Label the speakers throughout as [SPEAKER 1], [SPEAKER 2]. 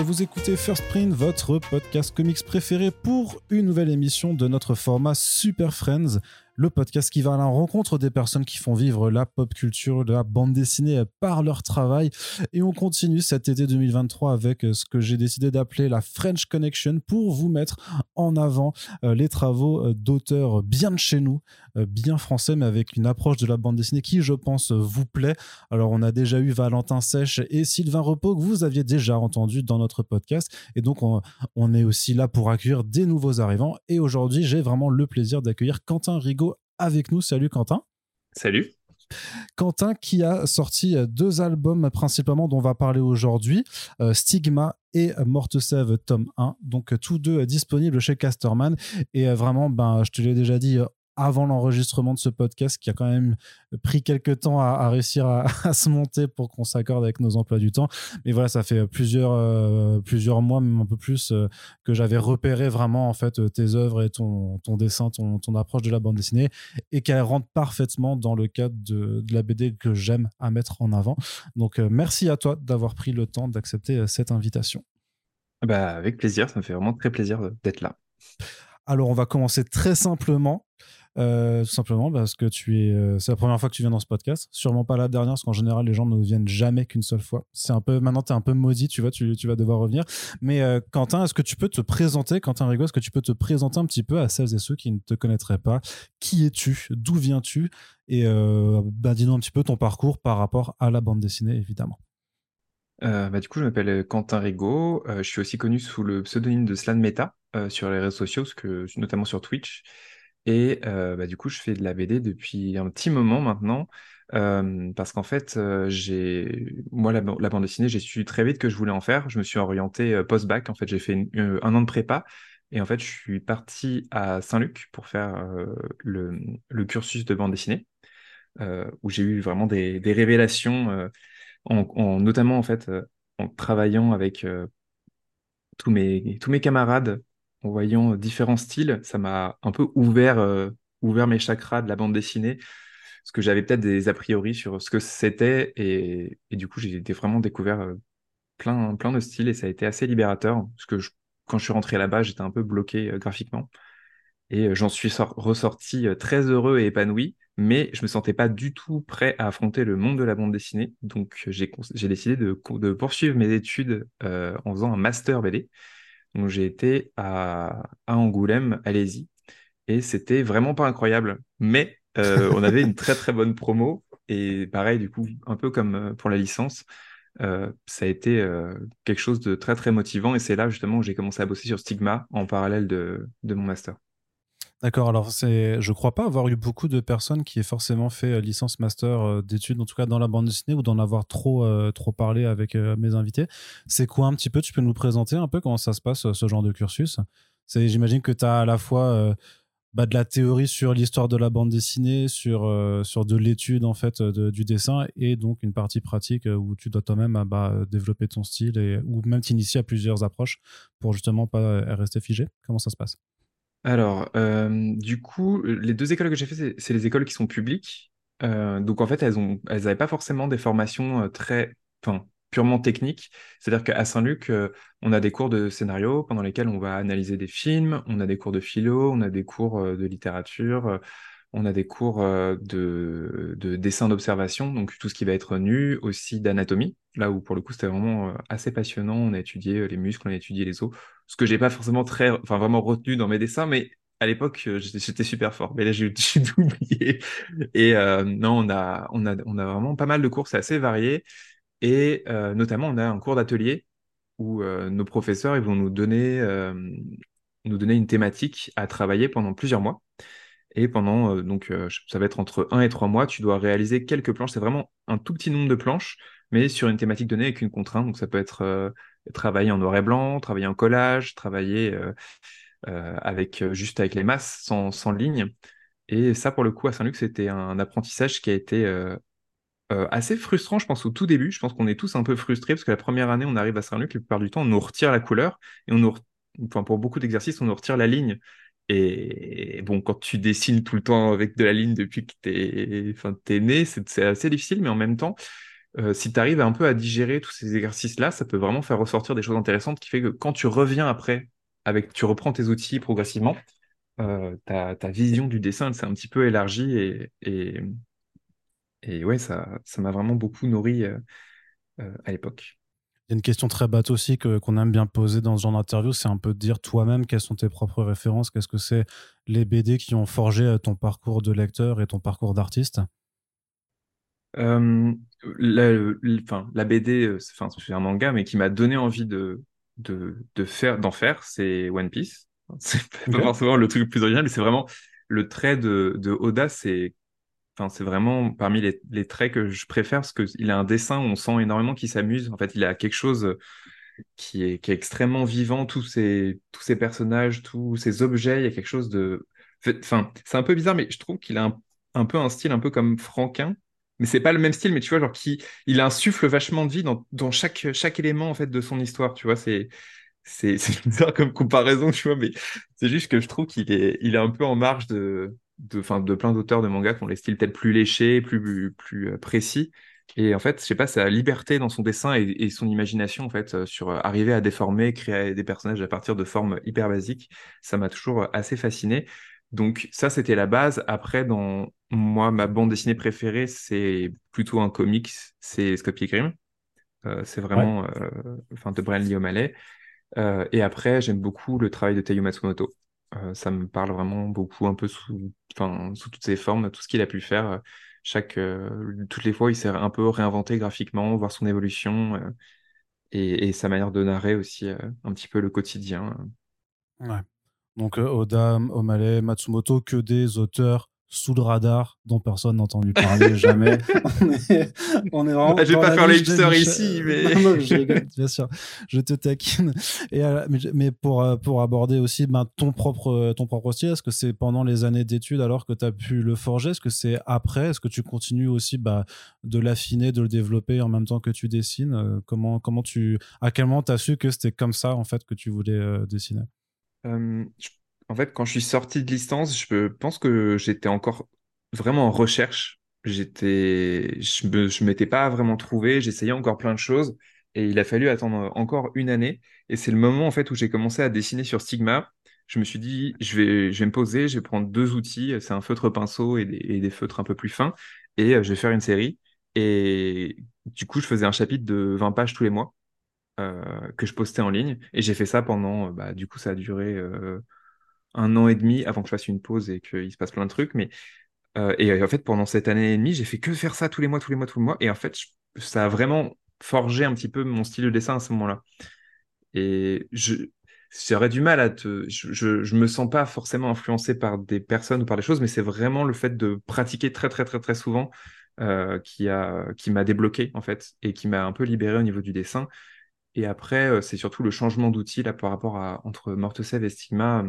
[SPEAKER 1] vous écoutez First Print, votre podcast comics préféré pour une nouvelle émission de notre format Super Friends le podcast qui va à la rencontre des personnes qui font vivre la pop culture, la bande dessinée par leur travail. Et on continue cet été 2023 avec euh, ce que j'ai décidé d'appeler la French Connection pour vous mettre en avant euh, les travaux euh, d'auteurs bien de chez nous, bien français, mais avec une approche de la bande dessinée qui, je pense, vous plaît. Alors, on a déjà eu Valentin Sèche et Sylvain Repos que vous aviez déjà entendu dans notre podcast. Et donc, on, on est aussi là pour accueillir des nouveaux arrivants. Et aujourd'hui, j'ai vraiment le plaisir d'accueillir Quentin Rigaud avec nous. Salut Quentin.
[SPEAKER 2] Salut.
[SPEAKER 1] Quentin qui a sorti deux albums principalement dont on va parler aujourd'hui, euh, Stigma et Morte Sève tome 1, donc tous deux disponibles chez Casterman. Et euh, vraiment, ben, je te l'ai déjà dit avant l'enregistrement de ce podcast qui a quand même pris quelques temps à, réussir à, se monter pour qu'on s'accorde avec nos emplois du temps. Mais voilà, ça fait plusieurs, euh, plusieurs mois, même un peu plus, euh, que j'avais repéré vraiment en fait tes œuvres et ton, ton dessin, ton, ton approche de la bande dessinée et qu'elle rentre parfaitement dans le cadre de, de la BD que j'aime à mettre en avant. Donc euh, merci à toi d'avoir pris le temps d'accepter cette invitation.
[SPEAKER 2] Bah, avec plaisir, ça me fait vraiment très plaisir d'être là.
[SPEAKER 1] Alors on va commencer très simplement. Euh, tout simplement parce que tu es, euh, c'est la première fois que tu viens dans ce podcast. Sûrement pas la dernière, parce qu'en général, les gens ne viennent jamais qu'une seule fois. C'est un peu, maintenant, tu es un peu maudit, tu vois, tu, tu vas devoir revenir. Mais euh, Quentin, est-ce que tu peux te présenter, Quentin Rigaud, est-ce que tu peux te présenter un petit peu à celles et ceux qui ne te connaîtraient pas? Qui es-tu? D'où viens-tu? Et bah, dis-nous un petit peu ton parcours par rapport à la bande dessinée, évidemment.
[SPEAKER 2] bah, du coup, je m'appelle Quentin Rigaud. je suis aussi connu sous le pseudonyme de Slan Meta sur les réseaux sociaux, que, notamment sur Twitch. Et euh, bah, du coup, je fais de la BD depuis un petit moment maintenant, euh, parce qu'en fait, euh, j'ai moi la, bande dessinée, j'ai su très vite que je voulais en faire. Je me suis orienté post-bac. En fait, j'ai fait un an de prépa, et en fait, je suis parti à Saint-Luc pour faire le, cursus de bande dessinée, où j'ai eu vraiment des, révélations, en, notamment en fait en travaillant avec tous mes tous mes camarades en voyant différents styles, ça m'a un peu ouvert, euh, ouvert mes chakras de la bande dessinée, parce que j'avais peut-être des a priori sur ce que c'était, et, du coup, j'ai vraiment découvert euh, plein, plein de styles, et ça a été assez libérateur, parce que quand je suis rentré là-bas, j'étais un peu bloqué euh, graphiquement, et j'en suis ressorti très heureux et épanoui, mais je me sentais pas du tout prêt à affronter le monde de la bande dessinée, donc j'ai décidé de, poursuivre mes études en faisant un master BD. Donc j'ai été à, Angoulême, allez-y, et c'était vraiment pas incroyable. Mais euh, on avait une très très bonne promo, et pareil, du coup, un peu comme euh, pour la licence, euh, ça a été quelque chose de très très motivant, et c'est là justement où j'ai commencé à bosser sur Stigma en parallèle de mon master.
[SPEAKER 1] D'accord, alors c'est, je crois pas avoir eu beaucoup de personnes qui aient forcément fait euh, licence master euh, d'études, en tout cas dans la bande dessinée, ou d'en avoir trop, euh, trop parlé avec mes invités. C'est quoi un petit peu Tu peux nous présenter un peu comment ça se passe, ce genre de cursus? C'est, J'imagine que tu as à la fois bah, de la théorie sur l'histoire de la bande dessinée, sur, sur de l'étude en fait du dessin, et donc une partie pratique où tu dois toi-même bah, développer ton style, et, ou même t'initier à plusieurs approches pour justement pas rester figé. Comment ça se passe?
[SPEAKER 2] Alors, euh, du coup, les deux écoles que j'ai fait, c'est les écoles qui sont publiques. Euh, donc, en fait, elles ont, elles n'avaient pas forcément des formations euh, très, enfin, purement techniques. C'est-à-dire qu'à Saint-Luc, on a des cours de scénario pendant lesquels on va analyser des films, on a des cours de philo, on a des cours de littérature, on a des cours euh, de, dessin d'observation, donc tout ce qui va être nu, aussi d'anatomie, là où pour le coup c'était vraiment euh, assez passionnant. On a étudié euh, les muscles, on a étudié les os, ce que j'ai pas forcément très, enfin vraiment retenu dans mes dessins, mais à l'époque j'étais super fort. Mais là j'ai oublié. Et non, on a, vraiment pas mal de cours, c'est assez varié. Et notamment on a un cours d'atelier où nos professeurs vont nous donner une thématique à travailler pendant plusieurs mois. Et pendant, euh, donc, euh, ça va être entre 1 et 3 mois, tu dois réaliser quelques planches. C'est vraiment un tout petit nombre de planches, mais sur une thématique donnée avec une contrainte. Donc, ça peut être euh, travailler en noir et blanc, travailler en collage, travailler avec, juste avec les masses, sans, sans ligne. Et ça, pour le coup, à Saint-Luc, c'était un apprentissage qui a été assez frustrant, je pense, au tout début. Je pense qu'on est tous un peu frustrés parce que la première année, on arrive à Saint-Luc, la plupart du temps, on nous retire la couleur et on nous, enfin, pour beaucoup d'exercices, on nous retire la ligne. Et bon, quand tu dessines tout le temps avec de la ligne depuis que tu es, enfin, né, c'est assez difficile, mais en même temps, si tu arrives un peu à digérer tous ces exercices-là, ça peut vraiment faire ressortir des choses intéressantes qui fait que quand tu reviens après, avec, tu reprends tes outils progressivement, ta, ta, vision du dessin s'est un petit peu élargie et, et, ouais, ça, ça m'a vraiment beaucoup nourri à l'époque.
[SPEAKER 1] Il y a une question très batte aussi que, qu'on aime bien poser dans ce genre d'interview, c'est un peu de dire toi-même quelles sont tes propres références, qu'est-ce que c'est les BD qui ont forgé euh, ton parcours de lecteur et ton parcours d'artiste?
[SPEAKER 2] Euh, la, la, BD, euh, c'est un manga, mais qui m'a donné envie de, de, de faire, d'en faire, c'est One Piece. C'est pas forcément le truc le plus original, mais c'est vraiment le trait de, de Oda, c'est Enfin, c'est vraiment parmi les, traits que je préfère parce qu'il a un dessin où on sent énormément qu'il s'amuse. En fait, il a quelque chose qui est, qui est extrêmement vivant. Tous ces, personnages, tous ces objets, il y a quelque chose de. Enfin, c'est un peu bizarre, mais je trouve qu'il a un, peu un style un peu comme Franquin. Mais c'est pas le même style, mais tu vois, genre, qui, il insuffle vachement de vie dans, chaque élément en fait de son histoire. Tu vois, c'est c'est bizarre comme comparaison, tu vois, mais c'est juste que je trouve qu'il est, il est un peu en marge de, de, de plein d'auteurs de manga qui ont les styles peut-être plus léchés, plus, plus euh, précis. Et en fait, je sais pas, sa liberté dans son dessin et, son imagination, en fait, euh, sur euh, arriver à déformer, créer des personnages à partir de formes hyper basiques, ça m'a toujours assez fasciné. Donc ça, c'était la base. Après, dans moi, ma bande dessinée préférée, c'est plutôt un comics, c'est Scott Pilgrim. c'est vraiment, enfin, de Brian Lee O'Malley. et après, j'aime beaucoup le travail de Teiyu Matsumoto. Ça me parle vraiment beaucoup, un peu sous toutes ses formes, tout ce qu'il a pu faire. Euh, chaque, euh, toutes les fois, il s'est un peu réinventé graphiquement, voir son évolution euh, et, sa manière de narrer aussi un petit peu le quotidien.
[SPEAKER 1] Donc Oda, Omale, Matsumoto, que des auteurs sous le radar dont personne n'a entendu parler jamais.
[SPEAKER 2] on, est, vraiment. je vais pas faire les hipsters ici, mais.
[SPEAKER 1] bien sûr, je te taquine. Et, euh, mais, pour, euh, pour aborder aussi ben, ton, propre, ton propre style, est-ce que c'est pendant les années d'études alors que tu as pu le forger? Est-ce que c'est après? Est-ce que tu continues aussi bah, de l'affiner, de le développer en même temps que tu dessines? Euh, comment, comment tu, À quel moment tu as su que c'était comme ça en fait que tu voulais dessiner?
[SPEAKER 2] En fait, quand je suis sorti de licence, je pense que j'étais encore vraiment en recherche. J'étais, je ne m'étais pas vraiment trouvé. J'essayais encore plein de choses et il a fallu attendre encore une année. Et c'est le moment en fait où j'ai commencé à dessiner sur Stigma. Je me suis dit, je vais, je vais me poser, je vais prendre deux outils. C'est un feutre pinceau et des, feutres un peu plus fins et euh, je vais faire une série. Et du coup, je faisais un chapitre de 20 pages tous les mois euh, que je postais en ligne. Et j'ai fait ça pendant, bah, du coup, ça a duré. Euh, un an et demi avant que je fasse une pause et qu'il se passe plein de trucs. Mais, euh, et en fait, pendant cette année et demie, j'ai fait que faire ça tous les mois, tous les mois, tous les mois. Et en fait, ça a vraiment forgé un petit peu mon style de dessin à ce moment-là. Et je j'aurais du mal à te. Je, je, me sens pas forcément influencé par des personnes ou par des choses, mais c'est vraiment le fait de pratiquer très, très, très, très souvent euh, qui a qui m'a débloqué, en fait, et qui m'a un peu libéré au niveau du dessin. Et après, euh, c'est surtout le changement d'outil par rapport à entre Mortesev et Stigma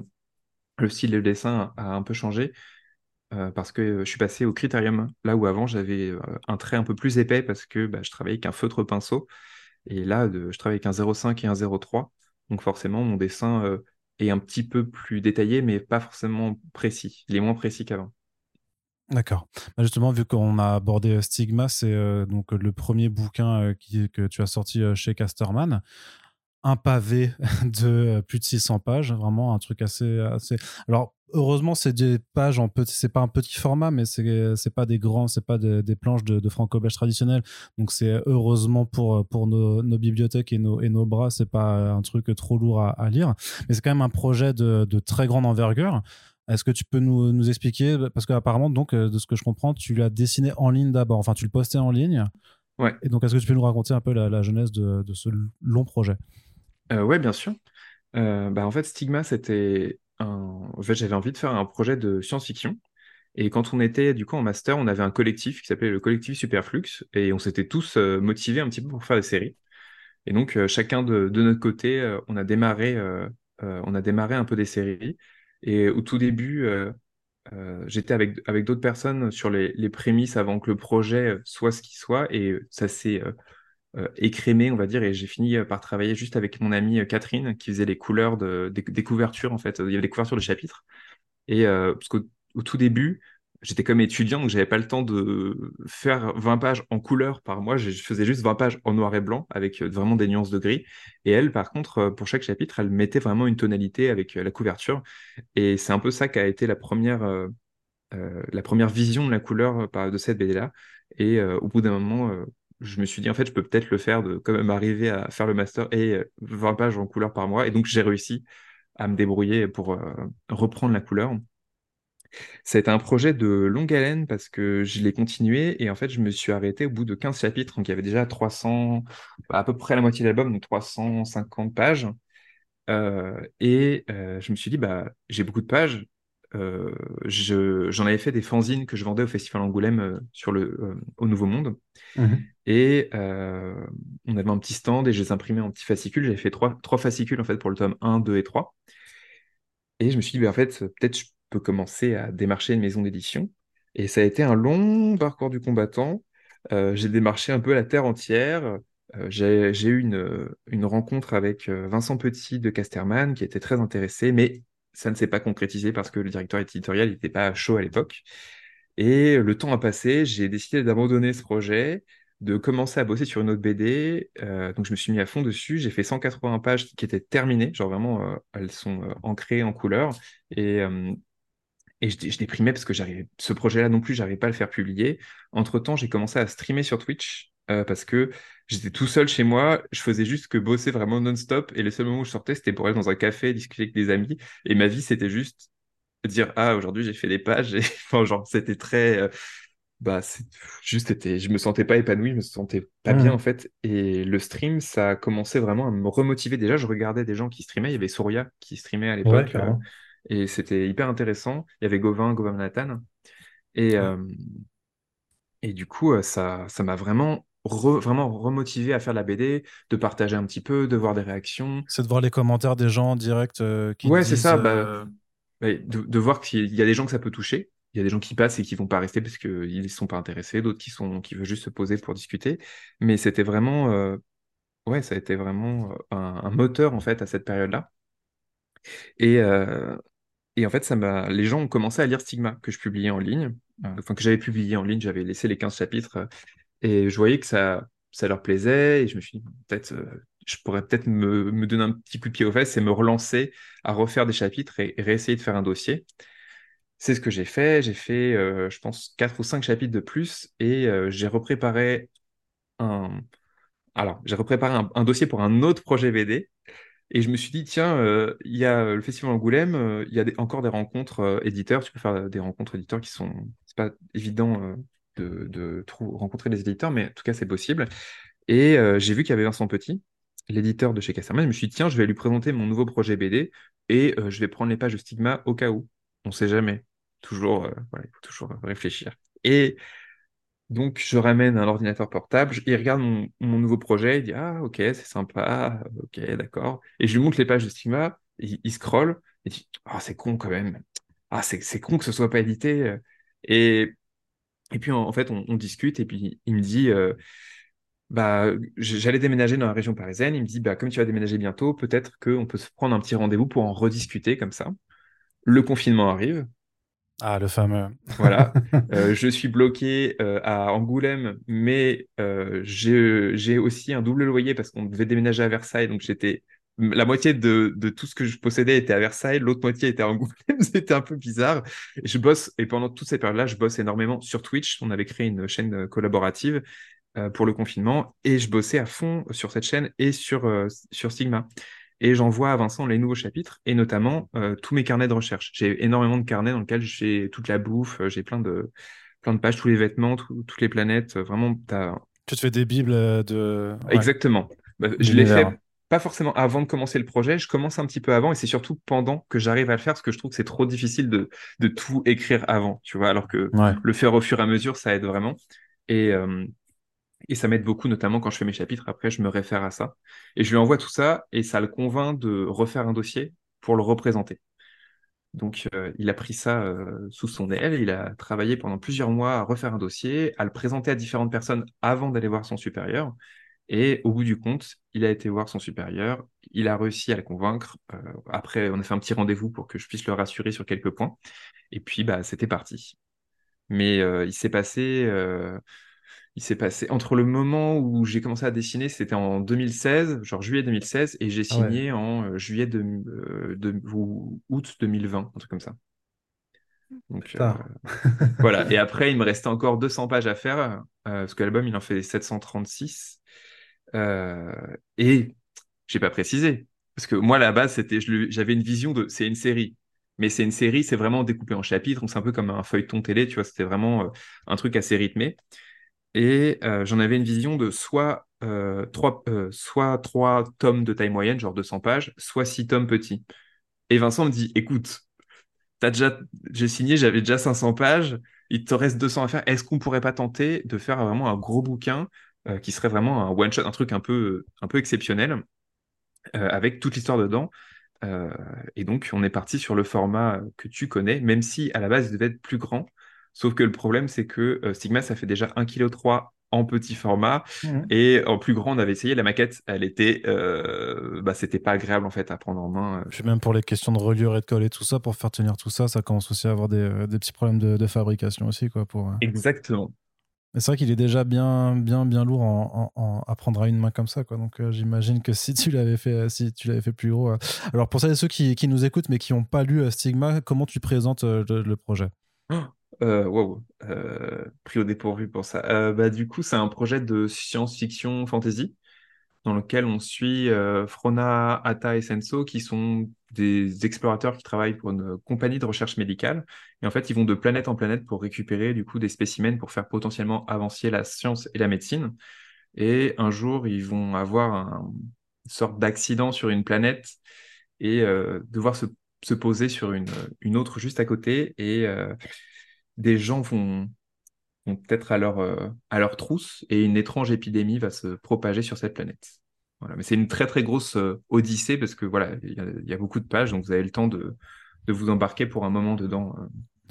[SPEAKER 2] le style de dessin a un peu changé euh, parce que je suis passé au critérium, là où avant j'avais euh, un trait un peu plus épais parce que bah, je travaillais avec un feutre pinceau. Et là, je travaille avec un 0,5 et un 0,3. Donc forcément, mon dessin euh, est un petit peu plus détaillé, mais pas forcément précis. Il est moins précis qu'avant.
[SPEAKER 1] D'accord. Bah, justement, vu qu'on a abordé Stigma, c'est donc le premier bouquin que tu as sorti chez Casterman un pavé de euh, plus de 600 pages, vraiment un truc assez. assez... Alors, heureusement, c'est des pages en petit, c'est pas un petit format, mais c'est c'est pas des grands, c'est pas des, planches de, franco-belge traditionnelles. Donc, c'est heureusement pour pour nos, bibliothèques et nos et nos bras, c'est pas un truc trop lourd à, lire. Mais c'est quand même un projet de, de très grande envergure. Est-ce que tu peux nous, nous expliquer? Parce qu'apparemment, donc, euh, de ce que je comprends, tu l'as dessiné en ligne d'abord. Enfin, tu le postais en ligne.
[SPEAKER 2] Ouais.
[SPEAKER 1] Et donc, est-ce que tu peux nous raconter un peu la, la genèse de, de ce long projet?
[SPEAKER 2] Ouais, bien sûr. Euh, bah, en fait, Stigma, c'était. En fait, j'avais envie de faire un projet de science-fiction. Et quand on était du coup en master, on avait un collectif qui s'appelait le collectif Superflux et on s'était tous euh, motivés un petit peu pour faire des séries. Et donc chacun de, notre côté, on a démarré, on a démarré un peu des séries. Et au tout début, j'étais avec, avec d'autres personnes sur les, les prémices avant que le projet soit ce qu'il soit. Et ça s'est euh, écrémé, on va dire, et j'ai fini euh, par travailler juste avec mon amie euh, Catherine qui faisait les couleurs de, des, couvertures, en fait. Il y avait des couvertures de chapitres. Et parce qu'au au tout début, j'étais comme étudiant, donc j'avais pas le temps de faire 20 pages en couleur par mois. Je faisais juste 20 pages en noir et blanc avec euh, vraiment des nuances de gris. Et elle, par contre, euh, pour chaque chapitre, elle mettait vraiment une tonalité avec la couverture. Et c'est un peu ça qui a été la première, la première vision de la couleur de cette BD-là. Et au bout d'un moment, je me suis dit, en fait, je peux peut-être le faire, de quand même arriver à faire le master et 20 pages en couleur par mois. Et donc, j'ai réussi à me débrouiller pour reprendre la couleur. Ça a été un projet de longue haleine parce que je l'ai continué et en fait, je me suis arrêté au bout de 15 chapitres. Donc, il y avait déjà 300, à peu près la moitié de l'album, donc 350 pages. Euh, et euh, je me suis dit, bah, j'ai beaucoup de pages. Euh, j'en avais fait des fanzines que je vendais au Festival Angoulême sur le, au Nouveau Monde. Mmh et on avait un petit stand et je les imprimais en petits fascicules. J'avais fait trois, trois fascicules en fait pour le tome 1, 2 et 3. Et je me suis dit, bah, en fait, peut-être je peux commencer à démarcher une maison d'édition. Et ça a été un long parcours du combattant. Euh, j'ai démarché un peu la terre entière. Euh, j'ai eu une, une, rencontre avec euh, Vincent Petit de Casterman qui était très intéressé, mais ça ne s'est pas concrétisé parce que le directeur éditorial n'était pas chaud à l'époque. Et le temps a passé, j'ai décidé d'abandonner ce projet, de commencer à bosser sur une autre BD. donc je me suis mis à fond dessus. J'ai fait 180 pages qui étaient terminées, genre vraiment elles sont ancrées en couleur. Et et je, déprimais parce que ce projet-là non plus, j'arrivais pas à le faire publier. Entre-temps, j'ai commencé à streamer sur Twitch euh, parce que j'étais tout seul chez moi. Je faisais juste que bosser vraiment non-stop. Et le seul moment où je sortais, c'était pour aller dans un café, discuter avec des amis. Et ma vie, c'était juste dire Ah, aujourd'hui, j'ai fait des pages. Et genre, c'était très. Bah, juste, été... je me sentais pas épanoui, je me sentais pas bien mmh. en fait. Et le stream, ça a commencé vraiment à me remotiver. Déjà, je regardais des gens qui streamaient. Il y avait Souria qui streamait à l'époque. Euh, et c'était hyper intéressant. Il y avait Gauvin, Gauvin Nathan. Et, euh, et du coup, euh, ça ça m'a vraiment, vraiment remotivé à faire la BD, de partager un petit peu, de voir des réactions.
[SPEAKER 1] C'est de voir les commentaires des gens en direct euh, qui
[SPEAKER 2] Ouais, c'est ça. Bah, de, de, voir qu'il y a des gens que ça peut toucher. Il y a des gens qui passent et qui vont pas rester parce qu'ils ne sont pas intéressés, d'autres qui sont qui veulent juste se poser pour discuter. Mais c'était vraiment, ouais, ça a été vraiment un, moteur en fait à cette période-là. Et, et en fait, ça m'a... les gens ont commencé à lire Stigma, que je publiais en ligne, euh, enfin que j'avais publié en ligne, j'avais laissé les 15 chapitres, euh, et je voyais que ça, ça leur plaisait, et je me suis dit, peut-être, euh, je pourrais peut-être me, me, donner un petit coup de pied aux fesses et me relancer à refaire des chapitres et, réessayer de faire un dossier. C'est ce que j'ai fait, j'ai fait, je pense, 4 ou 5 chapitres de plus, et j'ai repréparé un... Alors, j'ai repréparé un, dossier pour un autre projet BD, et je me suis dit, tiens, euh, il y a le Festival Angoulême, euh, il y a encore des rencontres euh, éditeurs. Tu peux faire des rencontres éditeurs qui sont. C'est pas évident de, de rencontrer des éditeurs, mais en tout cas, c'est possible. Et j'ai vu qu'il y avait Vincent Petit, l'éditeur de chez Casterman. Je me suis dit, tiens, je vais lui présenter mon nouveau projet BD et je vais prendre les pages de Stigma au cas où. On ne sait jamais. Toujours, faut toujours réfléchir. Et donc, je ramène un ordinateur portable, il regarde mon, nouveau projet, il dit Ah, ok, c'est sympa, ok, d'accord. Et je lui montre les pages de Stigma, il, il scrolle, il dit Ah, c'est con quand même. Ah, c'est con que ce soit pas édité. Et, et puis, en, fait, on, discute, et puis il me dit euh, bah, J'allais déménager dans la région parisienne. Il me dit bah, Comme tu vas déménager bientôt, peut-être qu'on peut se prendre un petit rendez-vous pour en rediscuter comme ça. Le confinement arrive,
[SPEAKER 1] ah, le fameux.
[SPEAKER 2] Voilà. Euh, je suis bloqué euh, à Angoulême, mais euh, j'ai aussi un double loyer parce qu'on devait déménager à Versailles. Donc, j'étais. La moitié de, de, tout ce que je possédais était à Versailles, l'autre moitié était à Angoulême. C'était un peu bizarre. Et je bosse, et pendant toute cette période-là, je bosse énormément sur Twitch. On avait créé une chaîne collaborative pour le confinement et je bossais à fond sur cette chaîne et sur, sur Sigma et j'envoie à Vincent les nouveaux chapitres et notamment euh, tous mes carnets de recherche. J'ai énormément de carnets dans lesquels j'ai toute la bouffe, euh, j'ai plein de, plein de pages, tous les vêtements, toutes les planètes. Euh, vraiment,
[SPEAKER 1] Tu te fais des bibles de.
[SPEAKER 2] Exactement. Bah, je l'ai fait pas forcément avant de commencer le projet, je commence un petit peu avant et c'est surtout pendant que j'arrive à le faire parce que je trouve que c'est trop difficile de, de tout écrire avant, tu vois, alors que le faire au fur et à mesure, ça aide vraiment. Et, et ça m'aide beaucoup, notamment quand je fais mes chapitres. Après, je me réfère à ça. Et je lui envoie tout ça et ça le convainc de refaire un dossier pour le représenter. Donc, euh, il a pris ça euh, sous son aile. Il a travaillé pendant plusieurs mois à refaire un dossier, à le présenter à différentes personnes avant d'aller voir son supérieur. Et au bout du compte, il a été voir son supérieur. Il a réussi à le convaincre. Euh, après, on a fait un petit rendez-vous pour que je puisse le rassurer sur quelques points. Et puis, bah, c'était parti. Mais il s'est passé il s'est passé entre le moment où j'ai commencé à dessiner, c'était en 2016, genre juillet 2016, et j'ai
[SPEAKER 1] Ah ouais.
[SPEAKER 2] signé en euh, juillet de, euh, de- ou août 2020, un truc comme ça. Donc euh, voilà. Et après, il me restait encore 200 pages à faire, parce que l'album, il en fait 736. Euh, et j'ai pas précisé, parce que moi, à la base, c'était, j'avais une vision de, c'est une série. Mais c'est une série, c'est vraiment découpé en chapitres, donc c'est un peu comme un feuilleton télé, tu vois, c'était vraiment un truc assez rythmé. Et euh, j'en avais une vision de soit, euh, trois, euh, soit trois tomes de taille moyenne, genre 200 pages, soit six tomes petits. Et Vincent me dit, écoute, j'ai signé, j'avais déjà 500 pages, il te reste 200 à faire. Est-ce qu'on pourrait pas tenter de faire vraiment un gros bouquin qui serait vraiment un one-shot, un truc un peu, un peu exceptionnel, avec toute l'histoire dedans? Et donc, on est parti sur le format que tu connais, même si à la base, il devait être plus grand. Sauf que le problème, c'est que euh, Sigma, ça fait déjà 1,3 kg en petit format.
[SPEAKER 1] Mhm.
[SPEAKER 2] Et en plus grand, on avait essayé la maquette. Elle était, euh, bah, c'était pas agréable en fait à prendre en main.
[SPEAKER 1] Puis même pour les questions de reliure et de colle et tout ça, pour faire tenir tout ça, ça commence aussi à avoir des, euh, des petits problèmes de, de fabrication aussi. Quoi, pour, euh.
[SPEAKER 2] Exactement.
[SPEAKER 1] Mais c'est vrai qu'il est déjà bien, bien, bien lourd en, en- en- à prendre à une main comme ça. Quoi. Donc euh, j'imagine que si tu l'avais fait, euh, si tu l'avais fait plus gros. euh. Alors pour celles et ceux qui, qui nous écoutent mais qui n'ont pas lu euh, Stigma, comment tu présentes euh, le, le projet?
[SPEAKER 2] Euh, wow, euh, pris au dépourvu pour ça. Euh, bah, du coup, c'est un projet de science-fiction fantasy dans lequel on suit Frona, Atta et Senso, qui sont des explorateurs qui travaillent pour une compagnie de recherche médicale. Et en fait, ils vont de planète en planète pour récupérer du coup des spécimens pour faire potentiellement avancer la science et la médecine. Et un jour, ils vont avoir un- une sorte d'accident sur une planète et devoir se, se poser sur une, autre juste à côté. Et des gens vont, peut-être à leur, euh, à leur trousse et une étrange épidémie va se propager sur cette planète. Voilà. Mais c'est une très très grosse euh, odyssée parce que voilà, il y, a- beaucoup de pages, donc vous avez le temps de, de vous embarquer pour un moment dedans. euh.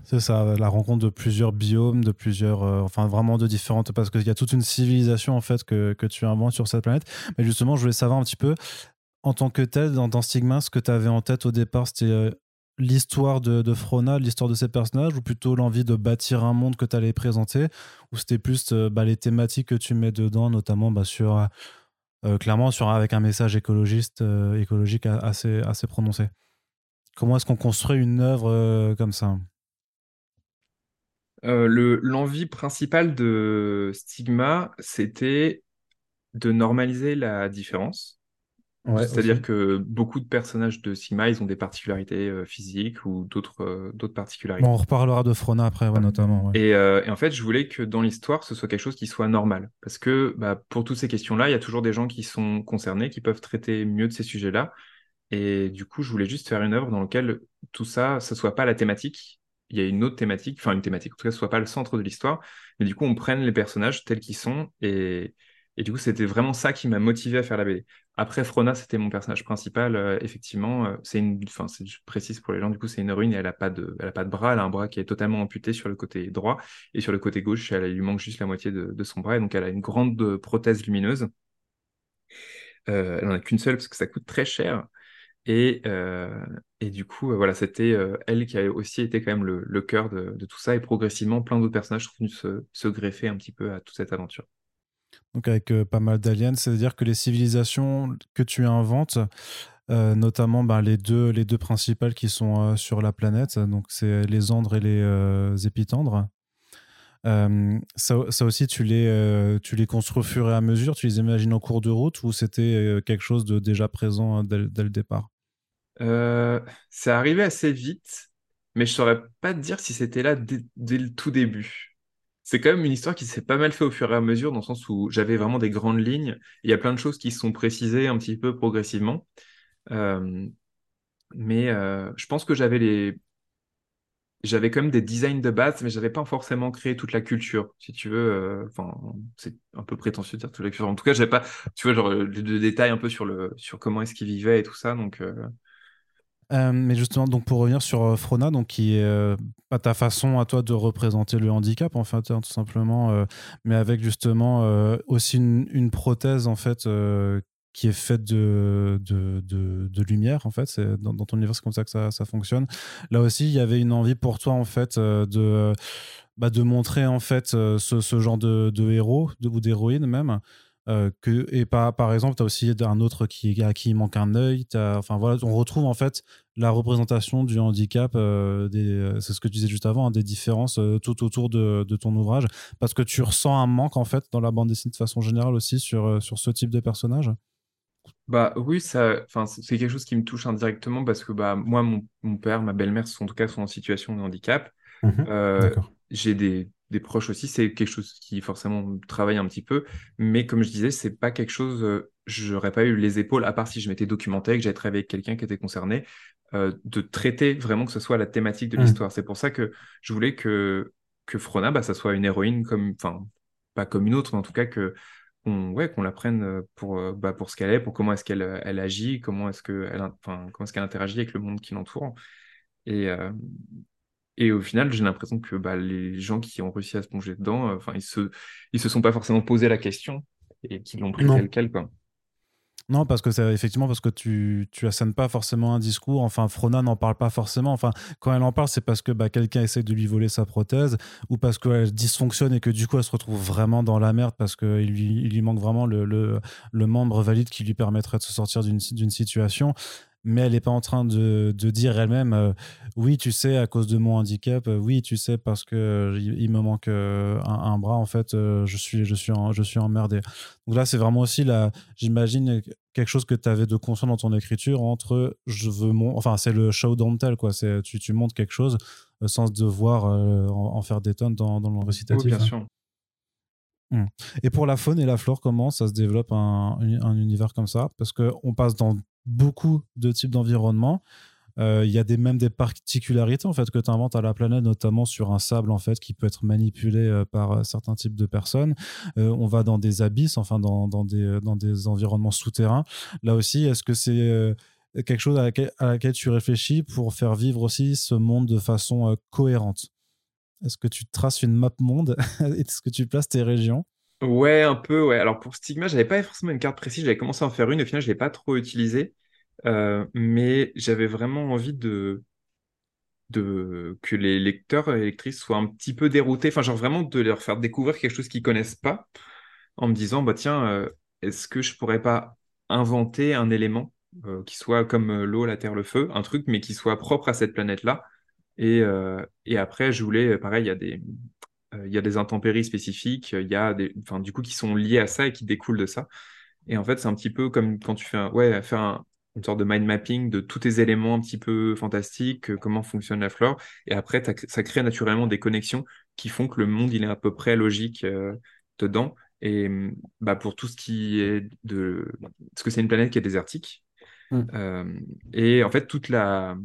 [SPEAKER 1] C'est ça, la rencontre de plusieurs biomes, de plusieurs, euh, enfin vraiment de différentes, parce qu'il y a toute une civilisation en fait que, que tu inventes sur cette planète. Mais justement, je voulais savoir un petit peu, en tant que tel, dans, dans Stigma, ce que tu avais en tête au départ, c'était l'histoire de, Frona, l'histoire de ses personnages, ou plutôt l'envie de bâtir un monde que tu allais présenter, ou c'était plus euh, bah, les thématiques que tu mets dedans, notamment bah, sur, euh, clairement, sur, avec un message écologiste, euh, écologique assez, assez prononcé. Comment est-ce qu'on construit une œuvre euh, comme ça?
[SPEAKER 2] Euh, le, l'envie principale de Stigma, c'était de normaliser la différence.
[SPEAKER 1] Ouais,
[SPEAKER 2] C'est-à-dire que beaucoup de personnages de Sigma, ils ont des particularités euh, physiques ou d'autres euh, d'autres particularités.
[SPEAKER 1] Bon, on reparlera de Frona après, ouais, notamment. ouais.
[SPEAKER 2] Et, euh, et en fait, je voulais que dans l'histoire, ce soit quelque chose qui soit normal. Parce que bah, pour toutes ces questions-là, il y a toujours des gens qui sont concernés, qui peuvent traiter mieux de ces sujets-là. Et du coup, je voulais juste faire une œuvre dans laquelle tout ça, ce soit pas la thématique. Il y a une autre thématique, enfin une thématique, en tout cas, ce soit pas le centre de l'histoire. Mais du coup, on prenne les personnages tels qu'ils sont. Et, et du coup, c'était vraiment ça qui m'a motivé à faire la BD. Après, Frona, c'était mon personnage principal. euh, effectivement, euh, c'est une, enfin, je précise pour les gens, du coup, c'est une héroïne et elle a pas de, elle a pas de bras. Elle a un bras qui est totalement amputé sur le côté droit et sur le côté gauche, elle, lui manque juste la moitié de, son bras. Et donc, elle a une grande euh, prothèse lumineuse. Elle en a qu'une seule parce que ça coûte très cher. Et, et du coup, voilà, c'était elle qui a aussi été quand même le, cœur de, de tout ça. Et progressivement, plein d'autres personnages sont venus se, se greffer un petit peu à toute cette aventure.
[SPEAKER 1] Donc avec euh, pas mal d'aliens, c'est-à-dire que les civilisations que tu inventes, euh, notamment ben, les, deux, les deux principales qui sont euh, sur la planète, donc c'est les Andres et les Épitandres. Ça, ça aussi, tu les, tu les construis au fur et à mesure, tu les imagines en cours de route ou c'était quelque chose de déjà présent euh, dès, le départ?
[SPEAKER 2] C'est arrivé assez vite, mais je saurais pas te dire si c'était là dès, dès le tout début. C'est quand même une histoire qui s'est pas mal fait au fur et à mesure, dans le sens où j'avais vraiment des grandes lignes. Il y a plein de choses qui se sont précisées un petit peu progressivement. Euh, mais euh, je pense que j'avais les... J'avais quand même des designs de base, mais j'avais pas forcément créé toute la culture, si tu veux. euh, Enfin, c'est un peu prétentieux de dire toute la culture. En tout cas, j'avais pas, tu vois, genre, de, de détails un peu sur le, sur comment est-ce qu'il vivait et tout ça. Donc, euh,
[SPEAKER 1] mais justement, donc pour revenir sur euh, Frona, donc qui est euh, pas ta façon à toi de représenter le handicap en fait, hein, tout simplement, mais avec justement aussi une, prothèse en fait qui est faite de, de, de, lumière, en fait. C'est dans, ton univers, c'est comme ça que ça, ça, fonctionne. Là aussi, il y avait une envie pour toi, en fait, de, bah, de montrer, en fait, ce, ce genre de, héros ou d'héroïne même. Euh, que, et par, par exemple, tu as aussi un autre qui, à qui il manque un œil. Enfin, voilà, on retrouve en fait la représentation du handicap, euh, euh, c'est ce que tu disais juste avant, hein, des différences tout autour de, de, ton ouvrage, parce que tu ressens un manque en fait dans la bande dessinée de façon générale aussi sur, sur ce type de personnage?
[SPEAKER 2] Bah oui, ça, enfin, c'est quelque chose qui me touche indirectement parce que bah, moi, mon, mon père, ma belle-mère, en tout cas, sont en situation de handicap. Mmh j'ai des, des proches aussi, c'est quelque chose qui forcément travaille un petit peu. Mais comme je disais, c'est pas quelque chose, euh, j'aurais pas eu les épaules, à part si je m'étais documenté, que j'avais travaillé avec quelqu'un qui était concerné, euh, de traiter vraiment que ce soit la thématique de mmh. l'histoire. C'est pour ça que je voulais que, que Frona, bah, ça soit une héroïne comme, enfin, pas comme une autre, mais en tout cas que qu'on ouais, qu'on la prenne euh, pour, bah, pour ce qu'elle est, pour comment est-ce qu'elle elle agit, comment est-ce qu'elle enfin, est-ce qu'elle interagit avec le monde qui l'entoure. Et, et au final, j'ai l'impression que bah, les gens qui ont réussi à se plonger dedans, euh, ils se, ils se sont pas forcément posé la question et qui l'ont pris tel quel, quoi.
[SPEAKER 1] Non, parce que c'est effectivement parce que tu, tu assènes pas forcément un discours. Enfin, Frona n'en parle pas forcément. Enfin, quand elle en parle, c'est parce que bah, quelqu'un essaie de lui voler sa prothèse ou parce qu'elle dysfonctionne et que du coup, elle se retrouve vraiment dans la merde parce qu'il lui, il lui manque vraiment le, le, le membre valide qui lui permettrait de se sortir d'une situation mais elle n'est pas en train de, de dire elle-même euh, oui tu sais à cause de mon handicap euh, oui tu sais parce que euh, il, me manque un, bras en fait je suis je suis je suis emmerdé donc là c'est vraiment aussi la j'imagine quelque chose que tu avais de conscient dans ton écriture entre je veux mon enfin c'est le show don't tell quoi c'est tu, tu montres quelque chose sans devoir en, faire des tonnes dans, dans le récitatif
[SPEAKER 2] bien hein. sûr
[SPEAKER 1] mmh. Et pour la faune et la flore, comment ça se développe un, un univers comme ça? Parce qu'on passe dans beaucoup de types d'environnements. Euh, il y a des, même des particularités en fait que tu inventes à la planète, notamment sur un sable en fait qui peut être manipulé euh, par euh, certains types de personnes. on va dans des abysses, enfin dans, dans, des, dans des environnements souterrains. Là aussi, est-ce que c'est quelque chose à laquelle, tu réfléchis pour faire vivre aussi ce monde de façon cohérente? Est-ce que tu traces une map monde Est-ce que tu places tes régions?
[SPEAKER 2] Ouais, un peu, ouais. Alors pour Stigma, j'avais pas forcément une carte précise, j'avais commencé à en faire une, au final, je l'ai pas trop utilisée. Euh, mais j'avais vraiment envie de, que les lecteurs et lectrices soient un petit peu déroutés, enfin, genre vraiment de leur faire découvrir quelque chose qu'ils connaissent pas, en me disant, bah tiens, euh, est-ce que je pourrais pas inventer un élément euh, qui soit comme l'eau, la terre, le feu, un truc, mais qui soit propre à cette planète-là. Et, et après, je voulais, pareil, il y a des, il y a des intempéries spécifiques, il y a des, enfin, du coup, qui sont liées à ça et qui découlent de ça. Et en fait, c'est un petit peu comme quand tu fais un, ouais, faire une sorte de mind mapping de tous tes éléments un petit peu fantastiques, euh, comment fonctionne la flore. Et après, ça crée naturellement des connexions qui font que le monde, il est à peu près logique euh, dedans. Et bah, pour tout ce qui est de... Parce que c'est une planète qui est désertique. Mmh. et en fait, toute la,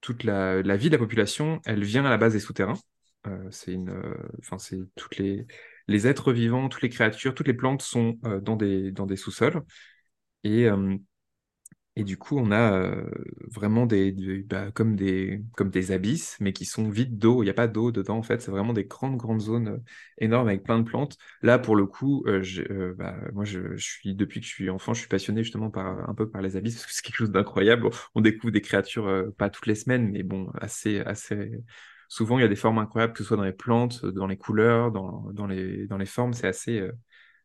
[SPEAKER 2] toute la, la vie de la population, elle vient à la base des souterrains. Euh, c'est une, euh, enfin c'est toutes les les êtres vivants, toutes les créatures, toutes les plantes sont euh, dans des dans des sous-sols et et du coup, on a vraiment des, bah, comme des, comme des abysses, mais qui sont vides d'eau. Il n'y a pas d'eau dedans, en fait. C'est vraiment des grandes, grandes zones énormes avec plein de plantes. Là, pour le coup, bah, moi, je, suis, depuis que je suis enfant, je suis passionné justement par, un peu par les abysses, parce que c'est quelque chose d'incroyable. On découvre des créatures, pas toutes les semaines, mais bon, assez, assez, souvent il y a des formes incroyables, que ce soit dans les plantes, dans les couleurs, dans, dans, les, dans les formes, c'est assez, euh,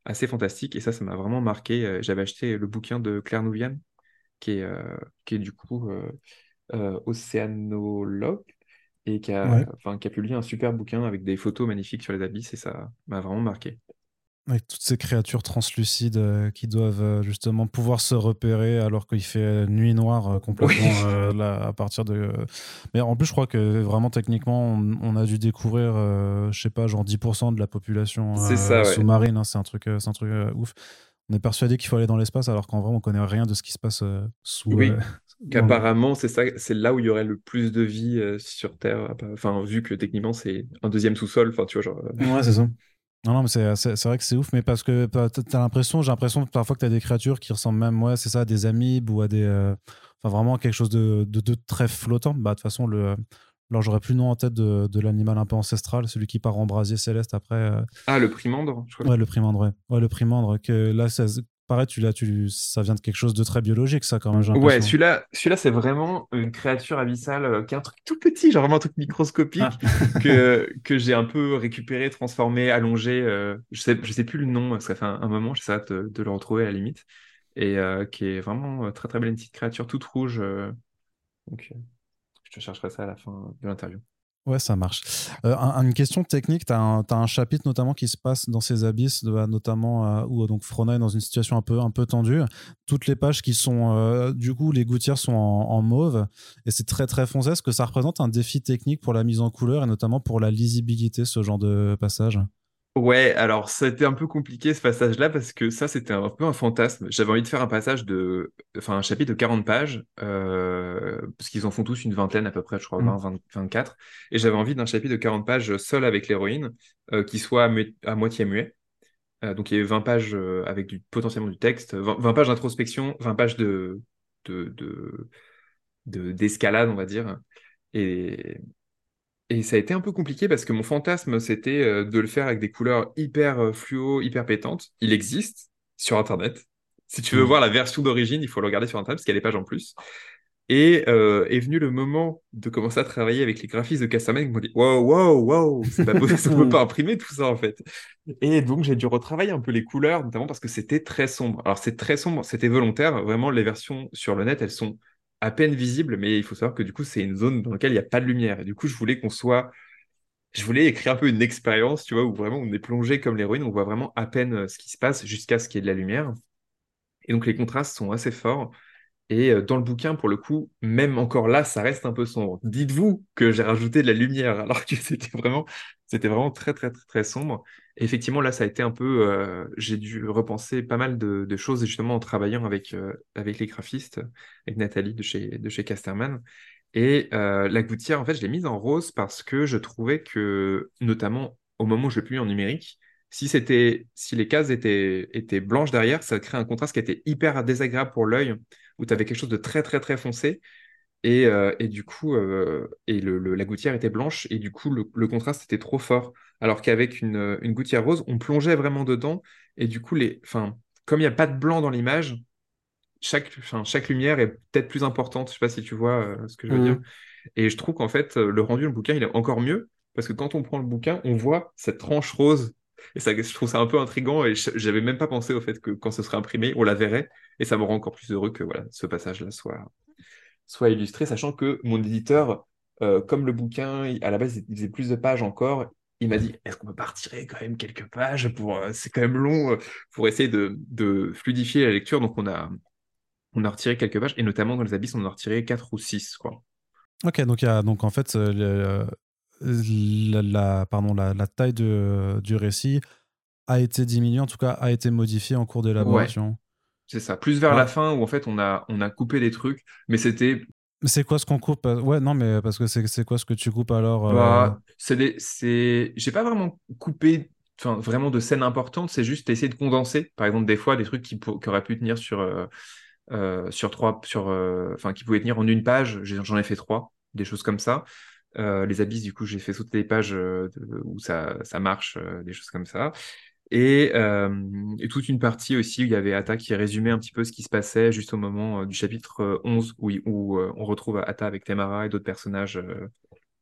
[SPEAKER 2] assez fantastique. Et ça, ça m'a vraiment marqué. Euh, j'avais acheté le bouquin de Claire Nouvienne, qui est, euh, qui est du coup océanologue, et qui a, qui a publié un super bouquin avec des photos magnifiques sur les abysses, et ça m'a vraiment marqué.
[SPEAKER 1] Avec toutes ces créatures translucides euh, qui doivent euh, justement pouvoir se repérer alors qu'il fait euh, nuit noire complètement là, à partir de. Mais en plus, je crois que vraiment techniquement, on, a dû découvrir, je sais pas, genre 10% de la population sous-marine. Hein, c'est un truc, c'est un truc ouf. On est persuadé qu'il faut aller dans l'espace alors qu'en vrai, on connaît rien de ce qui se passe sous.
[SPEAKER 2] Oui. Qu'apparemment, c'est ça, c'est là où il y aurait le plus de vie sur Terre. Enfin, vu que techniquement, c'est un deuxième sous-sol. Enfin, tu vois, genre.
[SPEAKER 1] Ouais, c'est ça. Non, non, mais c'est vrai que c'est ouf, mais parce que bah, tu as l'impression, j'ai l'impression parfois que tu as des créatures qui ressemblent même, ouais, c'est ça, à des amibes ou à des. Euh, enfin, vraiment quelque chose de, de, très flottant. Bah, de toute façon, le. Alors, j'aurais plus le nom en tête de, de l'animal un peu ancestral, celui qui part en brasier céleste après. Euh.
[SPEAKER 2] Ah, le primandre, je
[SPEAKER 1] crois. Ouais, le primandre, ouais. ouais le primandre. Que là, pareil, tu, là, tu, ça vient de quelque chose de très biologique, ça, quand même.
[SPEAKER 2] Ouais, celui-là, celui-là c'est vraiment une créature abyssale, euh, qui est un truc tout petit, genre vraiment un truc microscopique, ah. que, que j'ai un peu récupéré, transformé, allongé. Euh, je sais, je sais plus le nom, ça fait un, moment, j'essaie de, de le retrouver à la limite. Et qui est vraiment très très belle, une petite créature toute rouge. donc, je te chercherai ça à la fin de l'interview.
[SPEAKER 1] Ouais, ça marche. Euh, une question technique, tu as, un chapitre notamment qui se passe dans ces abysses, de, notamment euh, où donc Frona est dans une situation un peu, un peu tendue. Toutes les pages qui sont, euh, du coup, les gouttières sont en, mauve et c'est très très foncé. Est-ce que ça représente un défi technique pour la mise en couleur et notamment pour la lisibilité, ce genre de passage?
[SPEAKER 2] Ouais, alors ça a été un peu compliqué ce passage-là parce que ça c'était un peu un fantasme. J'avais envie de faire un passage de, enfin un chapitre de 40 pages, euh, parce qu'ils en font tous une vingtaine à peu près, je crois, 20, 20 24. Et j'avais envie d'un chapitre de 40 pages seul avec l'héroïne, euh, qui soit à, moitié muet. Euh, donc il y avait 20 pages avec du, potentiellement du texte, 20, pages d'introspection, 20 pages de, de, de, d'escalade, on va dire. Et, et ça a été un peu compliqué parce que mon fantasme, c'était euh, de le faire avec des couleurs hyper euh, fluo, hyper pétantes. Il existe sur Internet. Si tu veux mmh. voir la version d'origine, il faut le regarder sur Internet parce qu'il y a des pages en plus. Et euh, est venu le moment de commencer à travailler avec les graphistes de Castaman qui m'ont dit Wow, wow, wow, c'est pas possible, on peut pas imprimer tout ça en fait. Et donc j'ai dû retravailler un peu les couleurs, notamment parce que c'était très sombre. Alors c'est très sombre, c'était volontaire. Vraiment, les versions sur le net, elles sont à peine visible, mais il faut savoir que du coup, c'est une zone dans laquelle il n'y a pas de lumière. Et du coup, je voulais qu'on soit. Je voulais écrire un peu une expérience, tu vois, où vraiment on est plongé comme l'héroïne, on voit vraiment à peine euh, ce qui se passe jusqu'à ce qu'il y ait de la lumière. Et donc, les contrastes sont assez forts. Et euh, dans le bouquin, pour le coup, même encore là, ça reste un peu sombre. Dites-vous que j'ai rajouté de la lumière, alors que c'était vraiment, c'était vraiment très, très, très, très sombre. Effectivement, là, ça a été un peu, euh, j'ai dû repenser pas mal de, choses, justement, en travaillant avec, euh, avec les graphistes, avec Nathalie de chez, de chez Casterman. Et la gouttière, en fait, je l'ai mise en rose parce que je trouvais que, notamment au moment où je l'ai publié en numérique, si c'était, si les cases étaient, étaient blanches derrière, ça crée un contraste qui était hyper désagréable pour l'œil où tu avais quelque chose de très très très foncé. Et, euh, et du coup, euh, et le, la gouttière était blanche, et du coup, le, contraste était trop fort. Alors qu'avec une, une, gouttière rose, on plongeait vraiment dedans, et du coup, les, comme il n'y a pas de blanc dans l'image, chaque, chaque lumière est peut-être plus importante. Je sais pas si tu vois euh, ce que je veux dire. Mmh. Et je trouve qu'en fait, le rendu du bouquin, il est encore mieux, parce que quand on prend le bouquin, on voit cette tranche rose et ça, je trouve ça un peu intriguant et j'avais même pas pensé au fait que quand ce serait imprimé, on la verrait. Et ça me rend encore plus heureux que voilà, ce passage-là soit, soit illustré, sachant que mon éditeur, euh, comme le bouquin, à la base, il faisait plus de pages encore. Il m'a dit, est-ce qu'on peut pas retirer quand même quelques pages pour, euh, c'est quand même long, euh, pour essayer de, de, fluidifier la lecture. Donc on a, on a retiré quelques pages et notamment dans les abysses, on en a retiré quatre ou six, quoi.
[SPEAKER 1] Ok, donc, y a, donc en fait, la, pardon, la, taille de, du récit a été diminuée, en tout cas a été modifiée en cours d'élaboration.
[SPEAKER 2] C'est ça, plus vers la fin où en fait on a, on a coupé des trucs, mais c'était.
[SPEAKER 1] C'est quoi ce qu'on coupe Ouais, non, mais parce que c'est quoi ce que tu coupes alors euh?
[SPEAKER 2] bah, c'est J'ai pas vraiment coupé enfin, vraiment de scènes importantes, c'est juste essayer de condenser. Par exemple, des fois, des trucs qui, qui auraient pu tenir sur, euh, euh, sur trois, sur, enfin, qui pouvaient tenir en une page, j'en ai fait trois, des choses comme ça. Euh, les abysses, du coup, j'ai fait sauter des pages euh, où ça, ça marche, euh, des choses comme ça. Et, toute une partie aussi où il y avait Atta qui résumait un petit peu ce qui se passait juste au moment du chapitre 11 où, où on retrouve Atta avec Temara et d'autres personnages.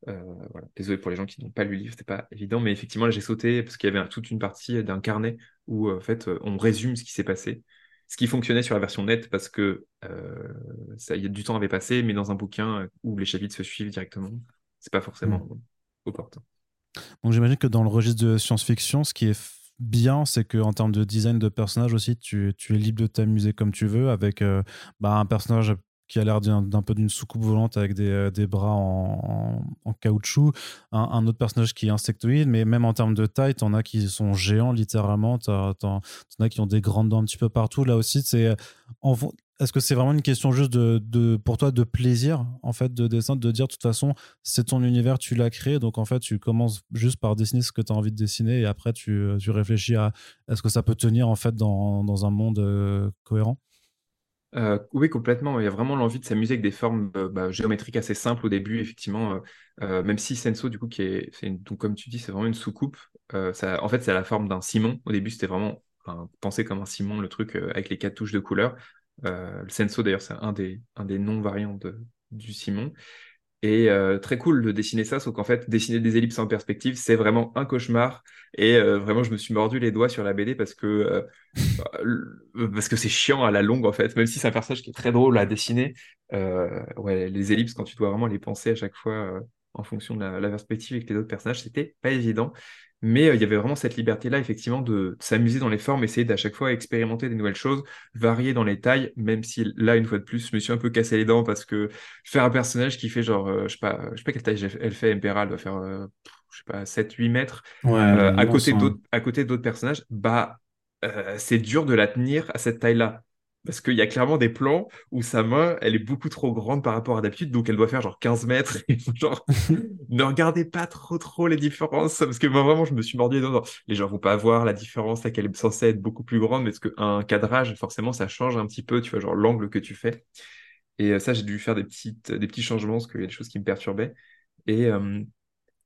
[SPEAKER 2] voilà. Désolé pour les gens qui n'ont pas lu le livre, c'était pas évident, mais effectivement là j'ai sauté parce qu'il y avait toute une partie d'un carnet où en fait on résume ce qui s'est passé ce qui fonctionnait sur la version nette parce que ça, y a du temps avait passé, mais dans un bouquin où les chapitres se suivent directement, c'est pas forcément mm. opportun.
[SPEAKER 1] Donc j'imagine que dans le registre de science-fiction, ce qui est bien, c'est qu'en termes de design de personnage aussi, tu, es libre de t'amuser comme tu veux avec euh, bah, un personnage qui a l'air d'un peu d'une soucoupe volante avec des, euh, bras en, caoutchouc, un, autre personnage qui est insectoïde, mais même en termes de taille, t'en as qui sont géants littéralement, t'en as qui ont des grandes dents un petit peu partout. Là aussi, c'est est-ce que c'est vraiment une question juste de, pour toi de plaisir en fait de dessin, de dire de toute façon c'est ton univers, tu l'as créé, donc en fait tu commences juste par dessiner ce que tu as envie de dessiner et après tu, tu réfléchis à est-ce que ça peut tenir en fait dans, dans un monde euh, cohérent?
[SPEAKER 2] Euh, oui, complètement. Il y a vraiment l'envie de s'amuser avec des formes euh, bah, géométriques assez simples au début, effectivement. même si Senso, du coup, qui est, donc comme tu dis, c'est vraiment une soucoupe. ça, en fait, c'est la forme d'un Simon. Au début, c'était vraiment penser comme un Simon, le truc avec les quatre touches de couleur. Le Senso, d'ailleurs, c'est un des, un des noms variants de, du Simon. Et euh, très cool de dessiner ça, sauf qu'en fait, dessiner des ellipses en perspective, c'est vraiment un cauchemar. Et euh, vraiment, je me suis mordu les doigts sur la BD parce que euh, parce que c'est chiant à la longue, en fait. Même si c'est un personnage qui est très drôle à dessiner, ouais, les ellipses, quand tu dois vraiment les penser à chaque fois en fonction de la, la perspective avec les autres personnages, c'était pas évident. Mais euh, il y avait vraiment cette liberté-là, effectivement, de s'amuser dans les formes, essayer d'à chaque fois expérimenter des nouvelles choses, varier dans les tailles, même si là, une fois de plus, je me suis un peu cassé les dents parce que faire un personnage qui fait genre, euh, je sais pas, je sais pas quelle taille elle fait, Impera, elle doit faire, euh, je sais pas, 7-8 mètres, à, côté d'autres, à côté d'autres personnages, bah, c'est dur de la tenir à cette taille-là. Parce qu'il y a clairement des plans où sa main, elle est beaucoup trop grande par rapport à d'habitude, donc elle doit faire genre 15 mètres. genre, ne regardez pas trop trop les différences, parce que moi vraiment, je me suis mordu. Non, les gens vont pas voir la différence, là qu'elle est censée être beaucoup plus grande, mais parce qu'un cadrage, forcément, ça change un petit peu, tu vois, genre l'angle que tu fais. Et euh, ça, j'ai dû faire des, petites, des petits changements, parce qu'il y a des choses qui me perturbaient. Et, euh,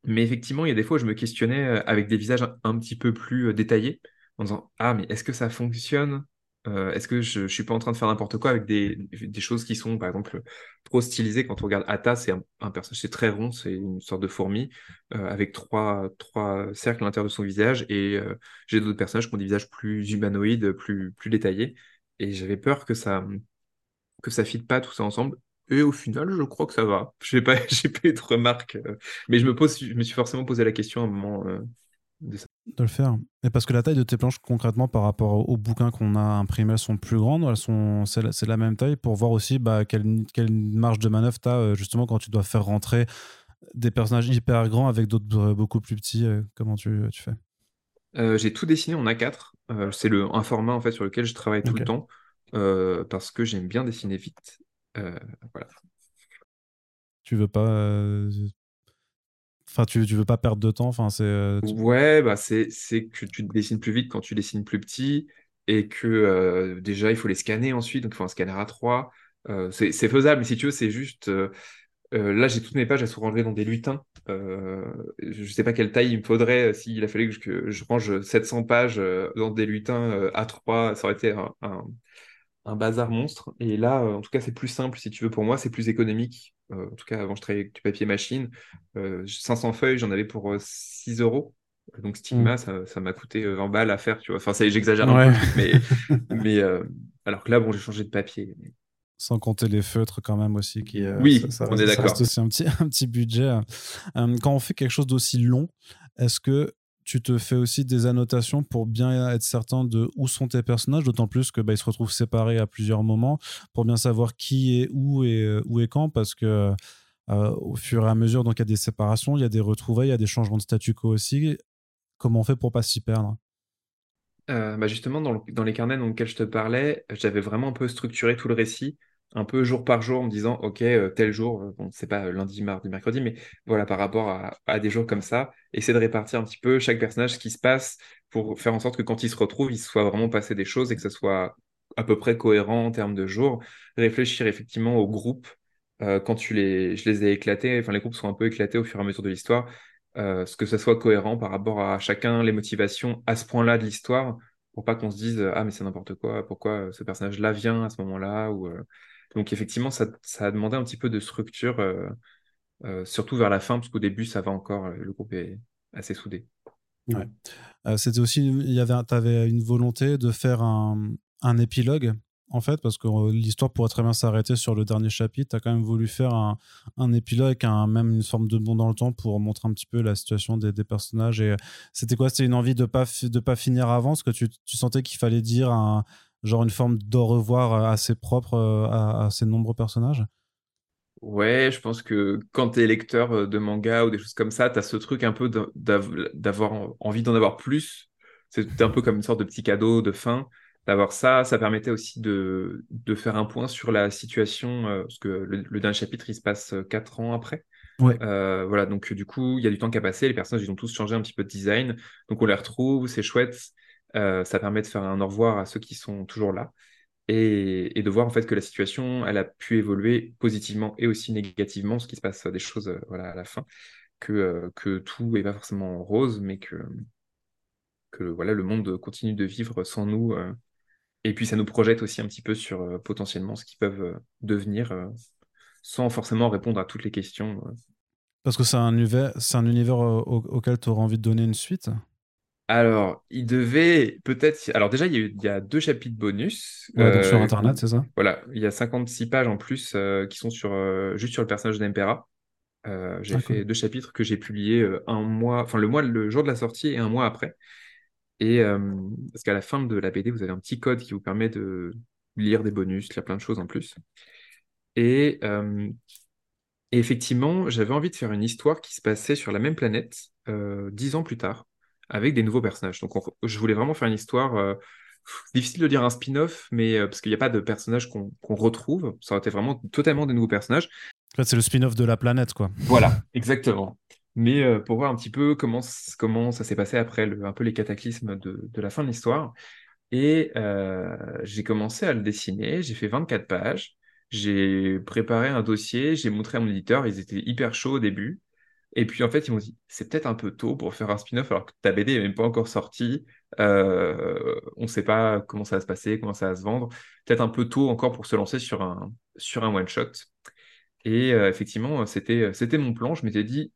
[SPEAKER 2] mais effectivement, il y a des fois où je me questionnais euh, avec des visages un petit peu plus détaillés, en disant, ah, mais est-ce que ça fonctionne euh, est-ce que je, ne suis pas en train de faire n'importe quoi avec des, choses qui sont, par exemple, trop stylisées? Quand on regarde Atta, c'est un, personnage, c'est très rond, c'est une sorte de fourmi euh, avec trois, trois cercles à l'intérieur de son visage. Et euh, j'ai d'autres personnages qui ont des visages plus humanoïdes, plus, plus détaillés. Et j'avais peur que ça que ça fitte pas tout ça ensemble. Et au final, je crois que ça va. Je n'ai pas, j'ai pas eu de remarques, mais je me pose, je me suis forcément posé la question à un moment
[SPEAKER 1] de ça de le faire. Et parce que la taille de tes planches, concrètement, par rapport aux bouquins qu'on a imprimés, elles sont plus grandes, elles sont, c'est la, même taille pour voir aussi bah, quelle, quelle, marge de manœuvre tu as euh, justement quand tu dois faire rentrer des personnages hyper grands avec d'autres euh, beaucoup plus petits. Euh, comment tu, tu
[SPEAKER 2] fais? J'ai tout dessiné en A4. c'est le, un format en fait, sur lequel je travaille tout le temps parce que j'aime bien dessiner vite. voilà.
[SPEAKER 1] Tu veux pas Enfin, tu, tu veux pas perdre de temps. Enfin, c'est. Euh,
[SPEAKER 2] ouais, bah c'est que tu dessines plus vite quand tu dessines plus petit et que euh, déjà il faut les scanner ensuite. Donc il faut un scanner à 3. Euh, c'est faisable, mais si tu veux, c'est juste. là, j'ai toutes mes pages, elles sont rangées dans des lutins. je sais pas quelle taille il me faudrait s'il a fallu que je, que je, range 700 pages dans des lutins à 3. Ça aurait été un bazar monstre. Et là, en tout cas, c'est plus simple si tu veux pour moi, c'est plus économique. Euh, en tout cas, avant, je travaillais avec du papier machine. 500 euh, feuilles, j'en avais pour 6 euh, euros. Donc Stigma, mm. ça, m'a coûté 20 balles à faire, tu vois. Enfin, j'exagère un peu, mais, mais alors que là, bon, j'ai changé de papier.
[SPEAKER 1] Sans compter les feutres quand même aussi. Qui,
[SPEAKER 2] oui, on est d'accord.
[SPEAKER 1] C'est aussi un petit, un petit budget. quand on fait quelque chose d'aussi long, est-ce que tu te fais aussi des annotations pour bien être certain de où sont tes personnages, d'autant plus que bah, ils se retrouvent séparés à plusieurs moments pour bien savoir qui est où et euh, où et quand, parce que euh, au fur et à mesure, donc il y a des séparations, il y a des retrouvailles, il y a des changements de statu quo aussi. Comment on fait pour pas s'y perdre?
[SPEAKER 2] Euh, bah justement, dans, dans, les carnets dans lesquels je te parlais, j'avais vraiment un peu structuré tout le récit un peu jour par jour en me disant, OK, euh, tel jour, euh, bon, c'est pas lundi, mardi, mercredi, mais voilà, par rapport à, des jours comme ça, essayer de répartir un petit peu chaque personnage, ce qui se passe, pour faire en sorte que quand il se retrouve, il soit vraiment passé des choses et que ça soit à peu près cohérent en termes de jours. Réfléchir effectivement au groupe, euh, quand tu les, je les ai éclatés, enfin les groupes sont un peu éclatés au fur et à mesure de l'histoire, ce que ça soit cohérent par rapport à chacun, les motivations à ce point-là de l'histoire, pour pas qu'on se dise, ah mais c'est n'importe quoi, pourquoi ce personnage-là vient à ce moment-là, ou donc effectivement, ça, a demandé un petit peu de structure, euh, euh, surtout vers la fin, parce qu'au début, ça va encore, euh, le groupe est assez soudé.
[SPEAKER 1] Ouais. C'était aussi, il y avait, tu avais une volonté de faire un, épilogue, en fait, parce que l'histoire pourrait très bien s'arrêter sur le dernier chapitre. Tu as quand même voulu faire un, épilogue, même une forme de bond dans le temps pour montrer un petit peu la situation des, personnages. Et c'était quoi? C'était une envie de pas, de pas finir avant? Parce que tu, tu sentais qu'il fallait dire un, genre une forme d'au revoir euh, assez propre euh, à, ces nombreux personnages?
[SPEAKER 2] Ouais, je pense que quand tu es lecteur euh, de manga ou des choses comme ça, tu as ce truc un peu d'avoir envie d'en avoir plus. C'est un peu comme une sorte de petit cadeau de fin. D'avoir ça, ça permettait aussi de, de, faire un point sur la situation, parce que le, dernier chapitre, il se passe quatre ans après.
[SPEAKER 1] Ouais.
[SPEAKER 2] voilà, donc du coup, il y a du temps qui a passé, les personnages, ils ont tous changé un petit peu de design, donc on les retrouve, c'est chouette. Euh, ça permet de faire un au revoir à ceux qui sont toujours là et, de voir en fait que la situation elle a pu évoluer positivement et aussi négativement, ce qui se passe des choses euh, voilà, à la fin, que, euh, que tout n'est pas forcément rose, mais que, que voilà, le monde continue de vivre sans nous. et puis ça nous projette aussi un petit peu sur potentiellement ce qu'ils peuvent devenir sans forcément répondre à toutes les questions.
[SPEAKER 1] Parce que c'est un univers, c'est un univers auquel tu auras envie de donner une suite?
[SPEAKER 2] Alors, il devait peut-être. Alors, déjà, il y, a il y a deux chapitres bonus.
[SPEAKER 1] Ouais, donc sur Internet, c'est ça?
[SPEAKER 2] Voilà, il y a 56 pages en plus qui sont sur, juste sur le personnage d'Empera. j'ai fait deux chapitres que j'ai publiés un mois, enfin le mois, le jour de la sortie et un mois après. Et parce qu'à la fin de la BD, vous avez un petit code qui vous permet de lire des bonus, lire plein de choses en plus. Et, et effectivement, j'avais envie de faire une histoire qui se passait sur la même planète dix ans plus tard, avec des nouveaux personnages. Donc je voulais vraiment faire une histoire. difficile de dire un spin-off, mais parce qu'il n'y a pas de personnages qu'on retrouve. Ça aurait été vraiment totalement des nouveaux personnages.
[SPEAKER 1] En fait, c'est le spin-off de la planète, quoi.
[SPEAKER 2] Voilà, exactement. Mais pour voir un petit peu comment, comment ça s'est passé après le, un peu les cataclysmes de, de la fin de l'histoire. Et j'ai commencé à le dessiner. J'ai fait 24 pages. J'ai préparé un dossier, j'ai montré à mon éditeur, ils étaient hyper chauds au début. Et puis en fait, ils m'ont dit, c'est peut-être un peu tôt pour faire un spin-off alors que ta BD n'est même pas encore sortie. Euh, on ne sait pas comment ça va se passer, comment ça va se vendre. Peut-être un peu tôt encore pour se lancer sur un, sur un one-shot. Et euh, effectivement, c'était, mon plan. Je m'étais dit,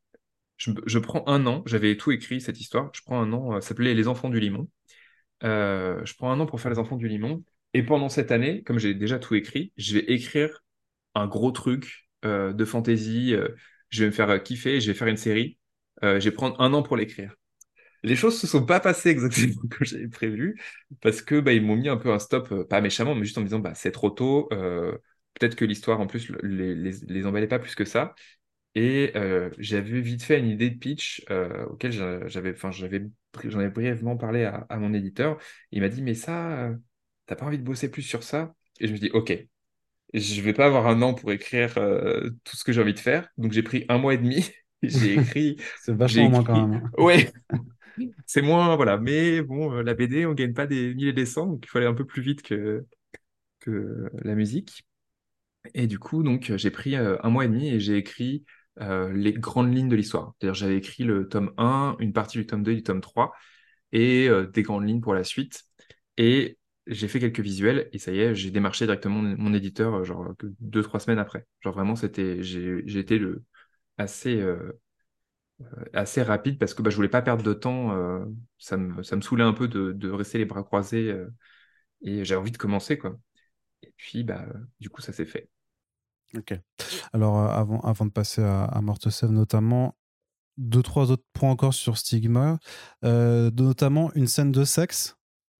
[SPEAKER 2] je, prends un an. J'avais tout écrit, cette histoire. Je prends un an. Euh, ça s'appelait Les Enfants du Limon. je prends un an pour faire Les Enfants du Limon. Et pendant cette année, comme j'ai déjà tout écrit, je vais écrire un gros truc de fantasy. Euh, je vais me faire kiffer, je vais faire une série. Euh, je vais prendre un an pour l'écrire. Les choses se sont pas passées exactement comme j'avais prévu parce que bah, ils m'ont mis un peu un stop, pas méchamment, mais juste en me disant bah, c'est trop tôt. Peut-être que l'histoire en plus les, les, les, emballait pas plus que ça. Et j'avais vite fait une idée de pitch auquel j'avais, enfin j'avais, j'en ai brièvement parlé à, à mon éditeur. Il m'a dit mais ça t'as pas envie de bosser plus sur ça? Et je me dis, ok, je vais pas avoir un an pour écrire euh, tout ce que j'ai envie de faire. Donc j'ai pris un mois et demi. j'ai écrit.
[SPEAKER 1] c'est vachement moins quand même.
[SPEAKER 2] Ouais. c'est moins, voilà. Mais bon, euh, la BD, on gagne pas des milliers des cents, donc il faut aller un peu plus vite que, que la musique. Et du coup, donc j'ai pris euh, un mois et demi et j'ai écrit les grandes lignes de l'histoire. C'est-à-dire, j'avais écrit le tome 1, une partie du tome 2 du tome 3 et des grandes lignes pour la suite. Et j'ai fait quelques visuels et ça y est, j'ai démarché directement mon, éditeur euh, genre deux trois semaines après. Genre vraiment c'était j'ai été assez euh, euh, assez rapide parce que bah, je voulais pas perdre de temps. ça me ça me saoulait un peu de, de rester les bras croisés et j'avais envie de commencer quoi. Et puis bah du coup ça s'est fait.
[SPEAKER 1] Ok. Alors avant avant de passer à, à Mortesev notamment deux trois autres points encore sur Stigma, notamment une scène de sexe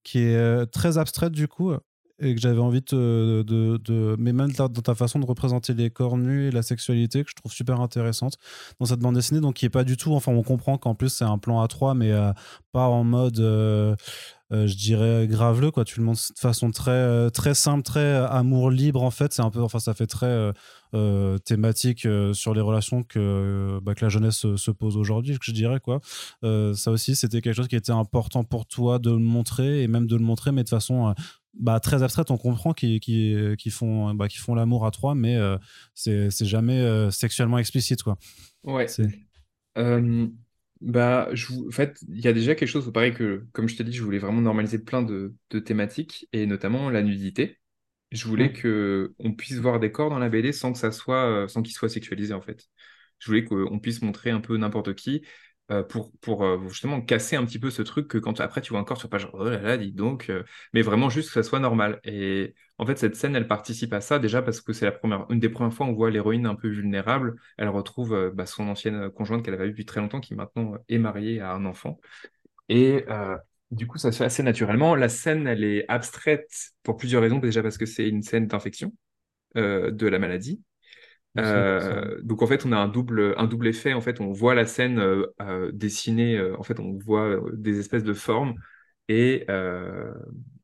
[SPEAKER 1] qui est euh, très abstraite du coup et que j'avais envie de, de, mais même dans ta façon de représenter les corps nus et la sexualité que je trouve super intéressante dans cette bande dessinée donc qui est pas du tout enfin on comprend qu'en plus c'est un plan à 3 mais euh, pas en mode euh, je dirais graveleux quoi tu le montres de façon très très simple très amour libre en fait c'est un peu enfin ça fait très euh, thématique euh, sur les relations que, bah, que la jeunesse se, pose aujourd'hui, je dirais. quoi. Euh, ça aussi, c'était quelque chose qui était important pour toi de le montrer, et même de le montrer, mais de façon bah, très abstraite. On comprend qu'ils qui, font, bah, font l'amour à trois, mais c'est jamais sexuellement explicite. Quoi.
[SPEAKER 2] Ouais. Bah, je, en fait, il y a déjà quelque chose, pareil que, comme je t'ai dit, je voulais vraiment normaliser plein de, de thématiques, et notamment la nudité. Je voulais que on puisse voir des corps dans la BD sans que ça soit, euh, sans qu'ils soient sexualisés en fait. Je voulais qu'on puisse montrer un peu n'importe qui euh, pour, pour euh, justement casser un petit peu ce truc que quand après tu vois un corps, tu pas genre oh là là, dis donc, mais vraiment juste que ça soit normal. Et en fait, cette scène, elle participe à ça déjà parce que c'est la première, une des premières fois où on voit l'héroïne un peu vulnérable. Elle retrouve bah, son ancienne conjointe qu'elle avait vue depuis très longtemps, qui maintenant est mariée à un enfant. Et du coup, ça se fait assez naturellement. La scène, elle est abstraite pour plusieurs raisons. Déjà parce que c'est une scène d'infection euh, de la maladie. Euh, donc en fait, on a un double, un double effet. En fait, on voit la scène euh, dessinée. en fait, on voit des espèces de formes et,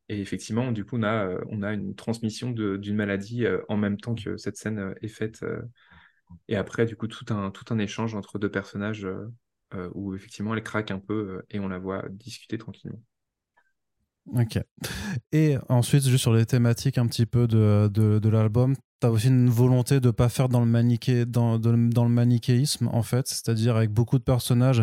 [SPEAKER 2] et effectivement, du coup, on a, on a une transmission d'une maladie en même temps que cette scène est faite. et après, du coup, tout un, tout un échange entre deux personnages euh, où effectivement elle craque un peu euh, et on la voit discuter tranquillement.
[SPEAKER 1] Ok. Et ensuite, juste sur les thématiques un petit peu de, de, de l'album, tu as aussi une volonté de ne pas faire dans le, maniché, dans, le manichéisme, en fait, c'est-à-dire avec beaucoup de personnages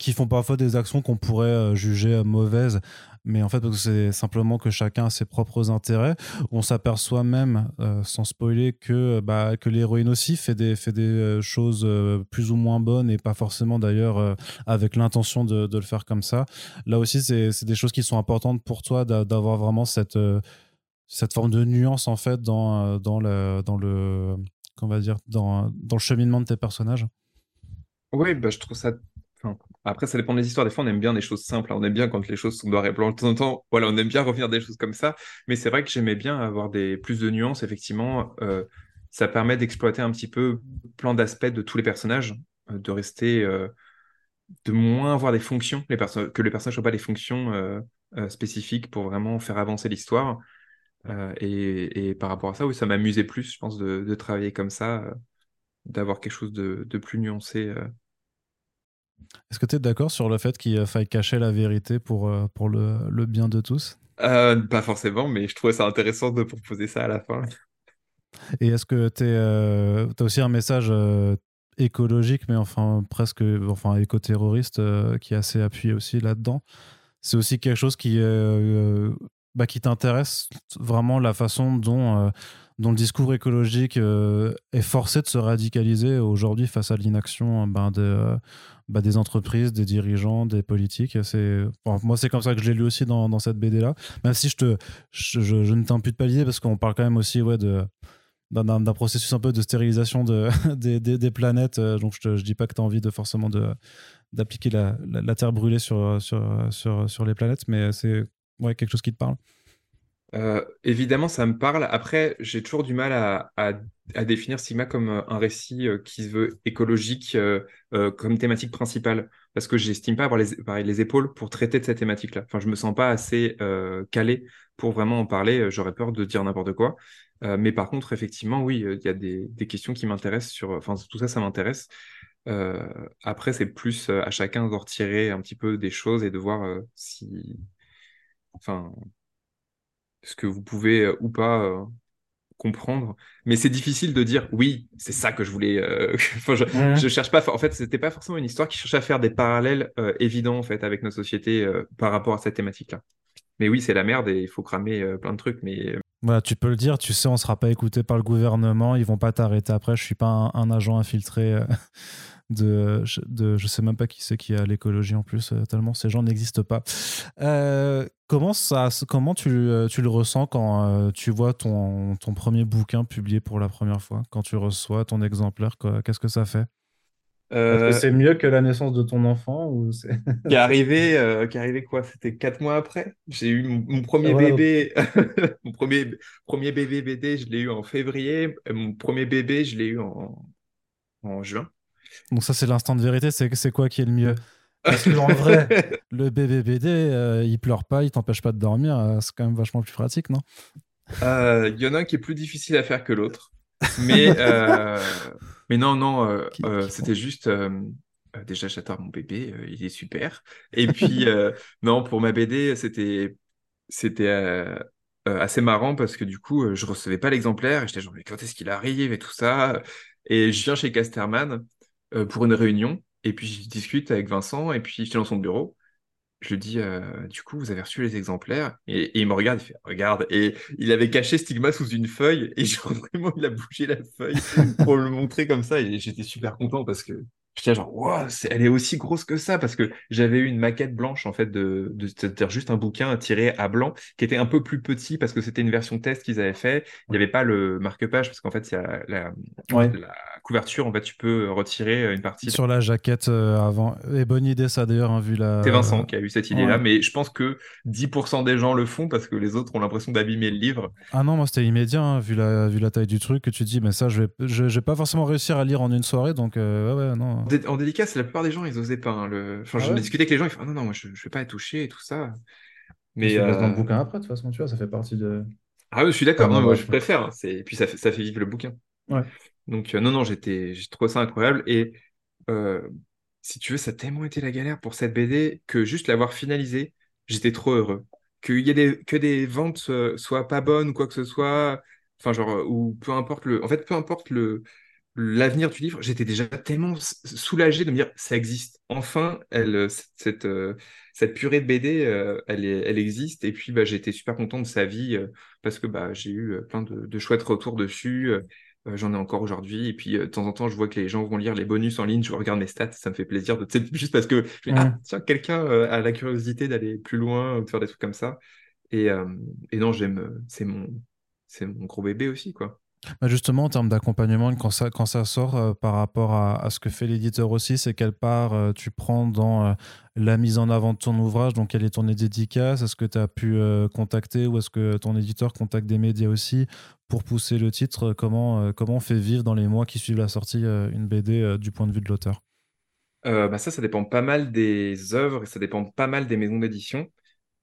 [SPEAKER 1] qui font parfois des actions qu'on pourrait euh, juger euh, mauvaises, mais en fait, c'est simplement que chacun a ses propres intérêts. On s'aperçoit même, euh, sans spoiler, que, bah, que l'héroïne aussi fait des, fait des choses plus ou moins bonnes et pas forcément d'ailleurs avec l'intention de, le faire comme ça. Là aussi, c'est des choses qui sont importantes pour toi d'avoir vraiment cette cette forme de nuance en fait dans, dans le dans le qu'on va dire dans, dans le cheminement de tes personnages?
[SPEAKER 2] Oui bah, je trouve ça après, ça dépend des histoires. Des fois, on aime bien des choses simples. On aime bien quand les choses sont noires et blancs. De temps en temps, voilà, on aime bien revenir des choses comme ça. Mais c'est vrai que j'aimais bien avoir des, plus de nuances. Effectivement, euh, ça permet d'exploiter un petit peu plein d'aspects de tous les personnages, euh, de rester, euh, de moins avoir des fonctions, que les personnages n'ont pas des fonctions spécifiques pour vraiment faire avancer l'histoire. Et, par rapport à ça, oui, ça m'amusait plus, je pense, de, travailler comme ça, d'avoir quelque chose de, de plus nuancé
[SPEAKER 1] est-ce que tu es d'accord sur le fait qu'il faille cacher la vérité pour, euh, pour le, le bien de tous?
[SPEAKER 2] Euh, Pas forcément, mais je trouvais ça intéressant de proposer ça à la fin.
[SPEAKER 1] Et est-ce que tu euh, as aussi un message écologique, mais enfin presque enfin, éco-terroriste qui est assez appuyé aussi là-dedans? C'est aussi quelque chose qui, bah, qui t'intéresse vraiment la façon dont dont le discours écologique est forcé de se radicaliser aujourd'hui face à l'inaction ben, de, bah, des entreprises, des dirigeants, des politiques. C'est moi, c'est comme ça que je l'ai lu aussi dans, cette BD là. Même si je te, je, ne t'impute pas l'idée parce qu'on parle quand même aussi ouais de d'un processus un peu de stérilisation de, des, planètes. Euh, donc, je ne dis pas que tu as envie de forcément de, d'appliquer la, la, terre brûlée sur, sur, sur, sur les planètes, mais c'est ouais, quelque chose qui te parle.
[SPEAKER 2] Euh, évidemment, ça me parle. Après, j'ai toujours du mal à, à, définir Sigma comme euh, un récit euh, qui se veut écologique comme thématique principale, parce que j'estime pas avoir les, les épaules pour traiter de cette thématique-là. Enfin, je me sens pas assez calé pour vraiment en parler. J'aurais peur de dire n'importe quoi. mais par contre, effectivement, oui, il y a des, des questions qui m'intéressent sur. Enfin, tout ça, ça m'intéresse. après, c'est plus à chacun de retirer un petit peu des choses et de voir si. Enfin, ce que vous pouvez euh, ou pas euh, comprendre. Mais c'est difficile de dire oui, c'est ça que je voulais. Euh, je, cherche pas. En fait, c'était pas forcément une histoire qui cherchait à faire des parallèles évidents en fait avec nos sociétés par rapport à cette thématique-là. Mais oui, c'est la merde et il faut cramer plein de trucs. Mais
[SPEAKER 1] voilà, tu peux le dire. Tu sais, on sera pas écouté par le gouvernement. Ils vont pas t'arrêter après. Je suis pas un agent infiltré de, de je sais même pas qui c'est qui a l'écologie en plus euh, tellement ces gens n'existent pas euh, comment ça comment tu, euh, tu le ressens quand tu vois ton, ton premier bouquin publié pour la première fois? Quand tu reçois ton exemplaire qu'est-ce que ça fait? C'est mieux que la naissance de ton enfant ou
[SPEAKER 2] qui est arrivé qui est arrivé quoi? C'était quatre mois après? J'ai eu mon, premier bébé mon premier premier bébé BD je l'ai eu en février mon premier bébé je l'ai eu en, en juin
[SPEAKER 1] donc ça, c'est l'instant de vérité. C'est c'est quoi qui est le mieux? Parce que en vrai, le bébé BD, euh, il pleure pas, il t'empêche pas de dormir. Euh, c'est quand même vachement plus pratique, non?
[SPEAKER 2] Euh, Il y en a un qui est plus difficile à faire que l'autre. Mais, mais non, non, c'était juste... déjà, j'adore mon bébé, il est super. Et puis, non, pour ma BD, c'était c'était assez marrant parce que du coup, je recevais pas l'exemplaire et j'étais genre, mais quand est-ce qu'il arrive et tout ça? Et je viens chez Casterman euh, pour une réunion. Et puis, je discute avec Vincent. Et puis, je suis dans son bureau. Je lui dis, euh, du coup, vous avez reçu les exemplaires et, il me regarde, il fait, regarde. Et il avait caché Stigma sous une feuille. Et genre, vraiment, il a bougé la feuille pour le montrer comme ça. Et j'étais super content parce que J'étais genre, wow, elle est aussi grosse que ça parce que j'avais eu une maquette blanche en fait de, de c'est-à-dire juste un bouquin tiré à blanc qui était un peu plus petit parce que c'était une version test qu'ils avaient fait. Il n'y avait pas le marque-page parce qu'en fait, il y a la, la, couverture. En fait, tu peux retirer une partie.
[SPEAKER 1] Sur la jaquette euh, avant. Et bonne idée ça d'ailleurs, hein, vu la.
[SPEAKER 2] C'est Vincent qui a eu cette idée-là, mais je pense que 10% des gens le font parce que les autres ont l'impression d'abîmer le livre.
[SPEAKER 1] Ah non, moi c'était immédiat hein, vu la vu la taille du truc que tu dis, mais ça je vais je, vais pas forcément réussir à lire en une soirée, donc euh, ouais ouais non
[SPEAKER 2] en dédicace, la plupart des gens, ils osaient pas. Hein, le... Enfin, ah discuté avec les gens, ils font ah, non, non, moi, je, ne vais pas être touché et tout ça.
[SPEAKER 1] Mais tu euh... dans le bouquin après, de toute façon, tu vois, ça fait partie de.
[SPEAKER 2] Ah oui, je suis d'accord. non, moi, je préfère. Hein, et puis, ça fait, ça fait vivre le bouquin. Ouais. Donc, euh, non, non, j'étais, j'ai trouvé ça incroyable. Et euh, si tu veux, ça a tellement été la galère pour cette BD que juste l'avoir finalisé, j'étais trop heureux. qu'il y ait des, que des ventes soient pas bonnes ou quoi que ce soit, enfin genre, ou peu importe le, en fait, peu importe le, l'avenir du livre, j'étais déjà tellement soulagé de me dire ça existe. Enfin, elle, cette, cette purée de BD, elle, elle existe. Et puis, bah, j'étais super content de sa vie parce que bah, j'ai eu plein de, de, chouettes retours dessus. Euh, j'en ai encore aujourd'hui. Et puis, euh, de temps en temps, je vois que les gens vont lire les bonus en ligne. Je regarde mes stats. Ça me fait plaisir de, juste parce que ah, tiens, quelqu'un euh, a la curiosité d'aller plus loin, de faire des trucs comme ça. Et, et non, j'aime. C'est mon, c'est mon gros bébé aussi, quoi.
[SPEAKER 1] Bah, justement, en termes d'accompagnement, quand ça, quand ça sort euh, par rapport à, ce que fait l'éditeur aussi, c'est quelle part euh, tu prends dans euh, la mise en avant de ton ouvrage? Donc, quelle est ton dédicace? Est-ce que tu as pu contacter ou est-ce que ton éditeur contacte des médias aussi pour pousser le titre? Comment, comment on fait vivre dans les mois qui suivent la sortie une BD du point de vue de l'auteur?
[SPEAKER 2] Bah ça, ça dépend pas mal des œuvres et ça dépend pas mal des maisons d'édition.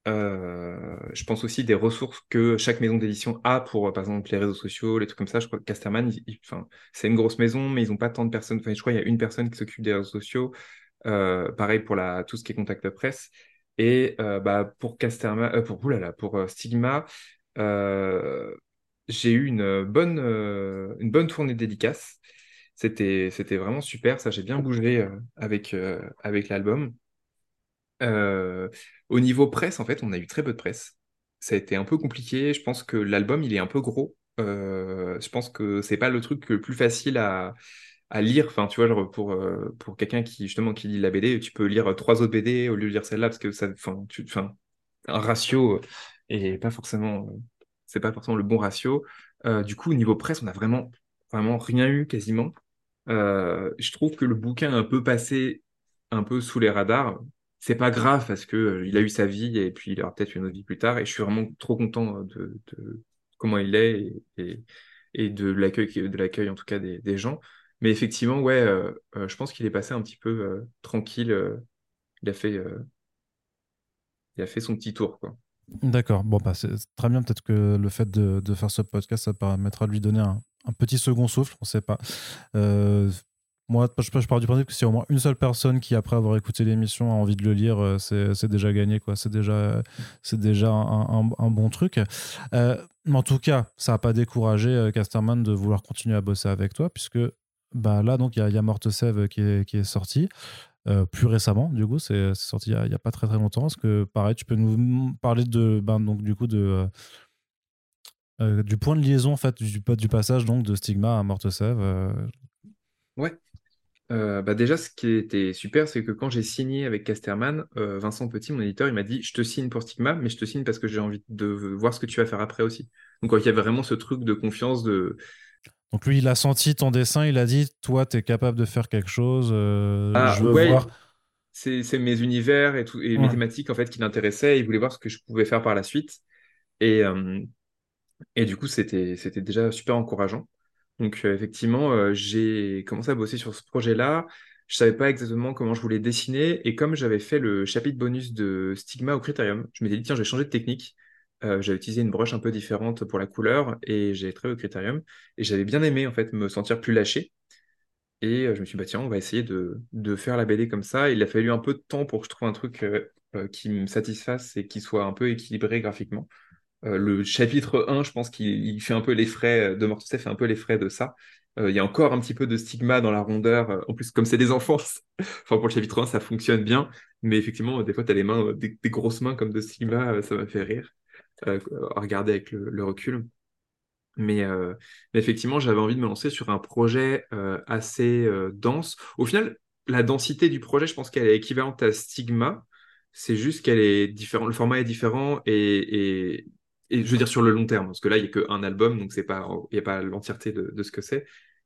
[SPEAKER 2] Euh, je pense aussi des ressources que chaque maison d'édition a pour, par exemple, les réseaux sociaux, les trucs comme ça. Je crois que Casterman, c'est une grosse maison, mais ils n'ont pas tant de personnes. Enfin, je crois qu'il y a une personne qui s'occupe des réseaux sociaux. Euh, pareil pour tout ce qui est contact presse. Et euh, bah, pour Casterman, pour, oulala, pour Stigma, j'ai eu une bonne, une bonne tournée de dédicaces. C'était, c'était vraiment super. Ça, j'ai bien bougé avec, avec l'album. Euh, au niveau presse, en fait, on a eu très peu de presse. Ça a été un peu compliqué. Je pense que l'album, il est un peu gros. Euh, je pense que c'est pas le truc le plus facile à, lire. Enfin, tu vois, genre pour, euh, pour quelqu'un qui, justement, qui lit la BD, tu peux lire trois autres BD au lieu de lire celle-là parce que ça, enfin, un ratio et pas forcément, c'est pas forcément le bon ratio. du coup, au niveau presse, on a vraiment, vraiment rien eu quasiment. je trouve que le bouquin a un peu passé un peu sous les radars c'est pas grave parce que euh, il a eu sa vie et puis il aura peut-être une autre vie plus tard. Et je suis vraiment trop content euh, de, comment il est et, de l'accueil, de l'accueil en tout cas des, gens. Mais effectivement, ouais, euh, je pense qu'il est passé un petit peu tranquille. il a fait, il a fait son petit tour, quoi.
[SPEAKER 1] D'accord. Bon, bah, c'est très bien. Peut-être que le fait de, faire ce podcast, ça permettra de lui donner un, petit second souffle. On ne sait pas. Moi, je, je pars du principe que si au moins une seule personne qui, après avoir écouté l'émission, a envie de le lire, euh, c'est déjà gagné. C'est déjà, déjà un, un, bon truc. Euh, mais en tout cas, ça n'a pas découragé euh, Casterman de vouloir continuer à bosser avec toi, puisque bah, là, il y a, y a Morte Sève qui est, qui est sorti. plus récemment, du coup, c'est sorti il n'y a, pas très très longtemps. Est-ce que, pareil, tu peux nous parler de, ben, donc, du coup, de, du point de liaison, en fait, du, du passage donc, de Stigma à Morte Sève
[SPEAKER 2] Ouais, euh, bah déjà, ce qui était super, c'est que quand j'ai signé avec Casterman, euh, Vincent Petit, mon éditeur, il m'a dit, je te signe pour Stigma, mais je te signe parce que j'ai envie de voir ce que tu vas faire après aussi. Donc il y avait vraiment ce truc de confiance de...
[SPEAKER 1] Donc lui, il a senti ton dessin, il a dit, toi, tu es capable de faire quelque chose, euh, ah, je veux voir.
[SPEAKER 2] C'est mes univers et, tout, et mes thématiques en fait qui l'intéressaient, il voulait voir ce que je pouvais faire par la suite. Et, et du coup, c'était déjà super encourageant. Donc euh, effectivement, euh, j'ai commencé à bosser sur ce projet-là. Je savais pas exactement comment je voulais dessiner. Et comme j'avais fait le chapitre bonus de Stigma au Critérium, je m'étais dit, tiens, je vais changer de technique. Euh, j'avais utilisé une broche un peu différente pour la couleur et j'ai travaillé au Critérium. Et j'avais bien aimé, en fait, me sentir plus lâché. Et je me suis dit, bah, tiens, on va essayer de, faire la BD comme ça. Il a fallu un peu de temps pour que je trouve un truc qui me satisfasse et qui soit un peu équilibré graphiquement. Euh, le chapitre 1, je pense qu'il fait un peu les frais, euh, de Mortocef fait un peu les frais de ça. Euh, il y a encore un petit peu de stigma dans la rondeur. En plus, comme c'est des enfants, enfin pour le chapitre 1, ça fonctionne bien. Mais effectivement, des fois, tu as les mains, des, grosses mains comme de stigma, ça m'a fait rire à regarder avec le, recul. Mais, effectivement, j'avais envie de me lancer sur un projet assez dense. Au final, la densité du projet, je pense qu'elle est équivalente à Stigma. C'est juste qu'elle est différente, le format est différent et je veux dire sur le long terme, parce que là, il n'y a qu'un album, donc il n'y a pas l'entièreté de, ce que c'est.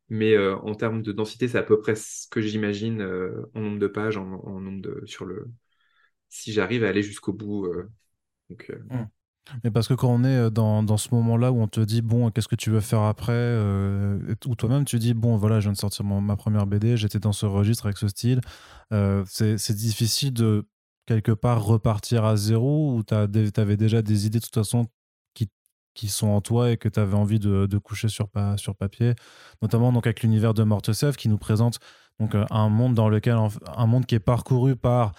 [SPEAKER 2] Mais euh, en termes de densité, c'est à peu près ce que j'imagine euh, en nombre de pages, en, nombre de sur le. Si j'arrive à aller jusqu'au bout. Euh, donc,
[SPEAKER 1] mmh. Mais parce que quand on est dans, dans ce moment-là où on te dit, bon, qu'est-ce que tu veux faire après Ou toi-même, tu dis, bon, voilà, je viens de sortir ma première BD, j'étais dans ce registre avec ce style. c'est difficile de quelque part repartir à zéro ou tu avais déjà des idées de toute façon qui sont en toi et que tu avais envie de, coucher sur, papier, notamment donc avec l'univers de Mortesef qui nous présente donc euh, un monde dans lequel un monde qui est parcouru par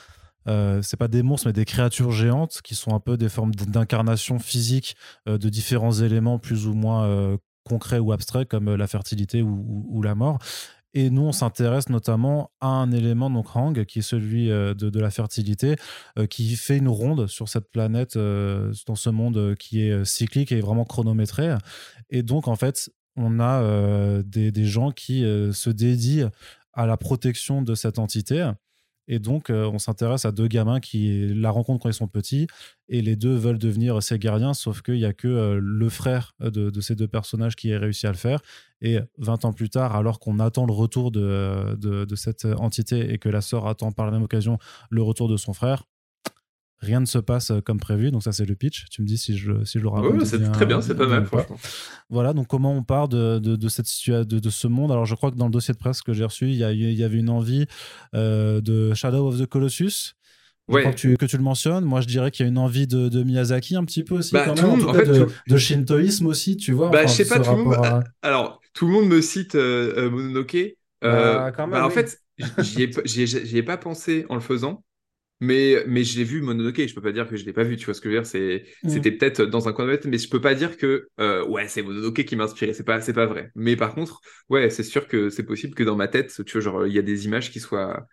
[SPEAKER 1] euh, c'est pas des monstres, mais des créatures géantes qui sont un peu des formes d'incarnation physique de différents éléments plus ou moins concrets ou abstraits, comme la fertilité ou, la mort. Et nous, on s'intéresse notamment à un élément, donc Hang, qui est celui de, la fertilité, qui fait une ronde sur cette planète, dans ce monde qui est cyclique et vraiment chronométré. Et donc, en fait, on a des, gens qui se dédient à la protection de cette entité. Et donc, euh, on s'intéresse à deux gamins qui la rencontrent quand ils sont petits, et les deux veulent devenir ces gardiens, sauf qu'il n'y a que euh, le frère de, ces deux personnages qui a réussi à le faire. Et 20 ans plus tard, alors qu'on attend le retour de, de, cette entité et que la sœur attend par la même occasion le retour de son frère, rien ne se passe euh, comme prévu. Donc ça, c'est le pitch. Tu me dis si je, si je le raconte.
[SPEAKER 2] Oui, c'est très bien, c'est pas mal, franchement.
[SPEAKER 1] Voilà, donc comment on part de, de, cette situation, de, ce monde? Alors je crois que dans le dossier de presse que j'ai reçu, il y, il y, avait une envie euh, de Shadow of the Colossus. Ouais. Que, tu, que tu le mentionnes, moi je dirais qu'il y a une envie de, Miyazaki un petit peu aussi, bah, quand même, en, fait, de, shintoïsme aussi, tu vois.
[SPEAKER 2] Bah, je sais pas, tout le monde. Alors, tout le monde me cite euh, Mononoke. Bah, quand même, bah, en fait, j'y ai, ai, pas pensé en le faisant. Mais, mais je l'ai vu Mononoke, je peux pas dire que je l'ai pas vu, tu vois ce que je veux dire, mm. c'était peut-être dans un coin de tête, mais je peux pas dire que euh, ouais, c'est Mononoke qui m'a inspiré, c'est pas, pas vrai. Mais par contre, ouais, c'est sûr que c'est possible que dans ma tête, tu vois, genre, il y a des images qui soient,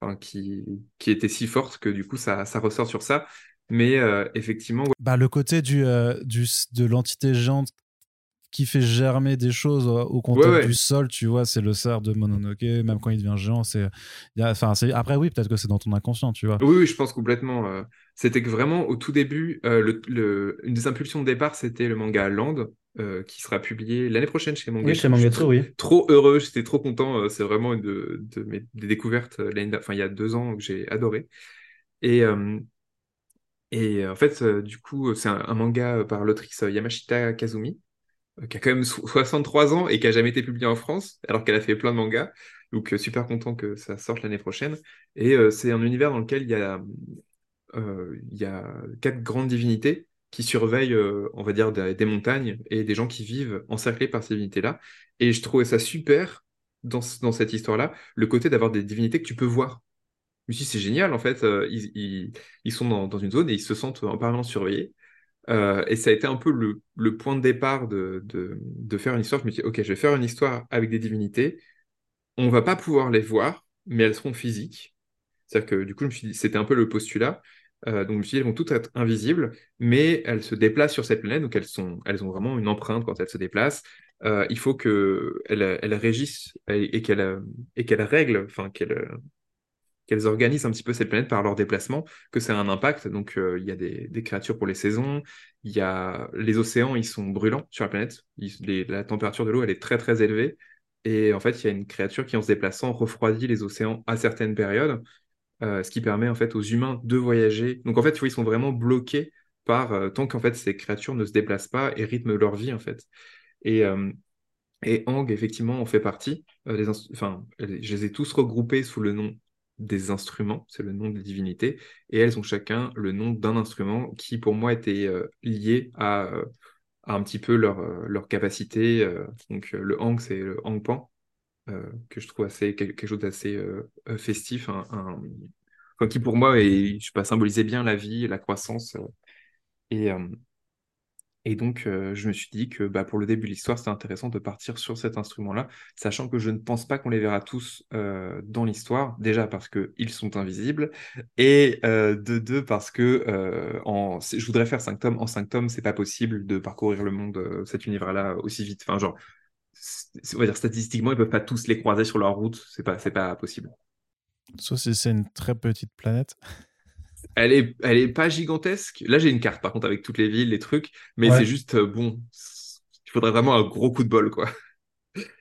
[SPEAKER 2] enfin, qui, qui étaient si fortes que du coup, ça, ça ressort sur ça. Mais euh, effectivement.
[SPEAKER 1] Bah, le côté du, euh, du, de l'entité géante qui fait germer des choses au contact du sol, tu vois, c'est le cerf de Mononoke, même quand il devient géant, c'est enfin après oui, peut-être que c'est dans ton inconscient, tu vois.
[SPEAKER 2] Oui, oui je pense complètement euh, c'était que vraiment au tout début euh, le, une des impulsions de départ, c'était le manga Land euh, qui sera publié l'année prochaine chez Manga.
[SPEAKER 1] Oui, chez Mangatsu, oui.
[SPEAKER 2] Trop heureux, j'étais trop content, c'est vraiment une de, de mes des découvertes enfin il y a deux ans que j'ai adoré. Et et en fait, du coup, c'est un, manga par l'autrice Yamashita Kazumi, euh, qui a quand même 63 ans et qui a jamais été publié en France, alors qu'elle a fait plein de mangas. Donc, euh, super content que ça sorte l'année prochaine. Et euh, c'est un univers dans lequel il y a, a quatre grandes divinités qui surveillent, on va dire, des, montagnes et des gens qui vivent encerclés par ces divinités-là. Et je trouvais ça super dans, dans cette histoire-là, le côté d'avoir des divinités que tu peux voir. Suis dit, c'est génial, en fait, ils, ils, sont dans, dans, une zone et ils se sentent en permanence surveillés. Euh, et ça a été un peu le, point de départ de, de, faire une histoire. Je me suis dit, ok, je vais faire une histoire avec des divinités. On va pas pouvoir les voir, mais elles seront physiques. C'est-à-dire que du coup, c'était un peu le postulat. Euh, donc, je me suis dit, elles vont toutes être invisibles, mais elles se déplacent sur cette planète, donc elles, sont, elles ont vraiment une empreinte quand elles se déplacent. Euh, il faut qu'elles elles régissent et qu'elles qu'elles règlent, enfin, qu'elles qu'elles organisent un petit peu cette planète par leur déplacement, que c'est un impact. Donc, euh, il y a des, créatures pour les saisons, il y a les océans, ils sont brûlants sur la planète. la température de l'eau, elle est très, très élevée. Et en fait, il y a une créature qui, en se déplaçant, refroidit les océans à certaines périodes, euh, ce qui permet en fait aux humains de voyager. Donc, en fait, ils sont vraiment bloqués par euh, tant qu'en fait ces créatures ne se déplacent pas et rythment leur vie en fait. Et et Ang, effectivement, en fait partie. enfin, je les ai tous regroupés sous le nom des instruments, c'est le nom des divinités, et elles ont chacun le nom d'un instrument qui, pour moi, était euh, lié à, euh, à, un petit peu leur, euh, leur capacité. donc, le hang, c'est le hangpan, que je trouve assez, quelque chose d'assez festif, qui, pour moi, est, je sais pas, symbolisait bien la vie, la croissance. et, et donc, euh, je me suis dit que bah, pour le début de l'histoire, c'était intéressant de partir sur cet instrument-là, sachant que je ne pense pas qu'on les verra tous euh, dans l'histoire, déjà parce qu'ils sont invisibles, et euh, de deux, parce que je voudrais faire cinq tomes. En cinq tomes, c'est pas possible de parcourir le monde, cet univers-là, aussi vite. Enfin, genre, on va dire statistiquement, ils peuvent pas tous les croiser sur leur route, c'est pas, pas possible.
[SPEAKER 1] Sauf si c'est une très petite planète.
[SPEAKER 2] Elle est, elle est pas gigantesque. Là, j'ai une carte, par contre, avec toutes les villes, les trucs, mais c'est juste, euh, bon, il faudrait vraiment un gros coup de bol, quoi.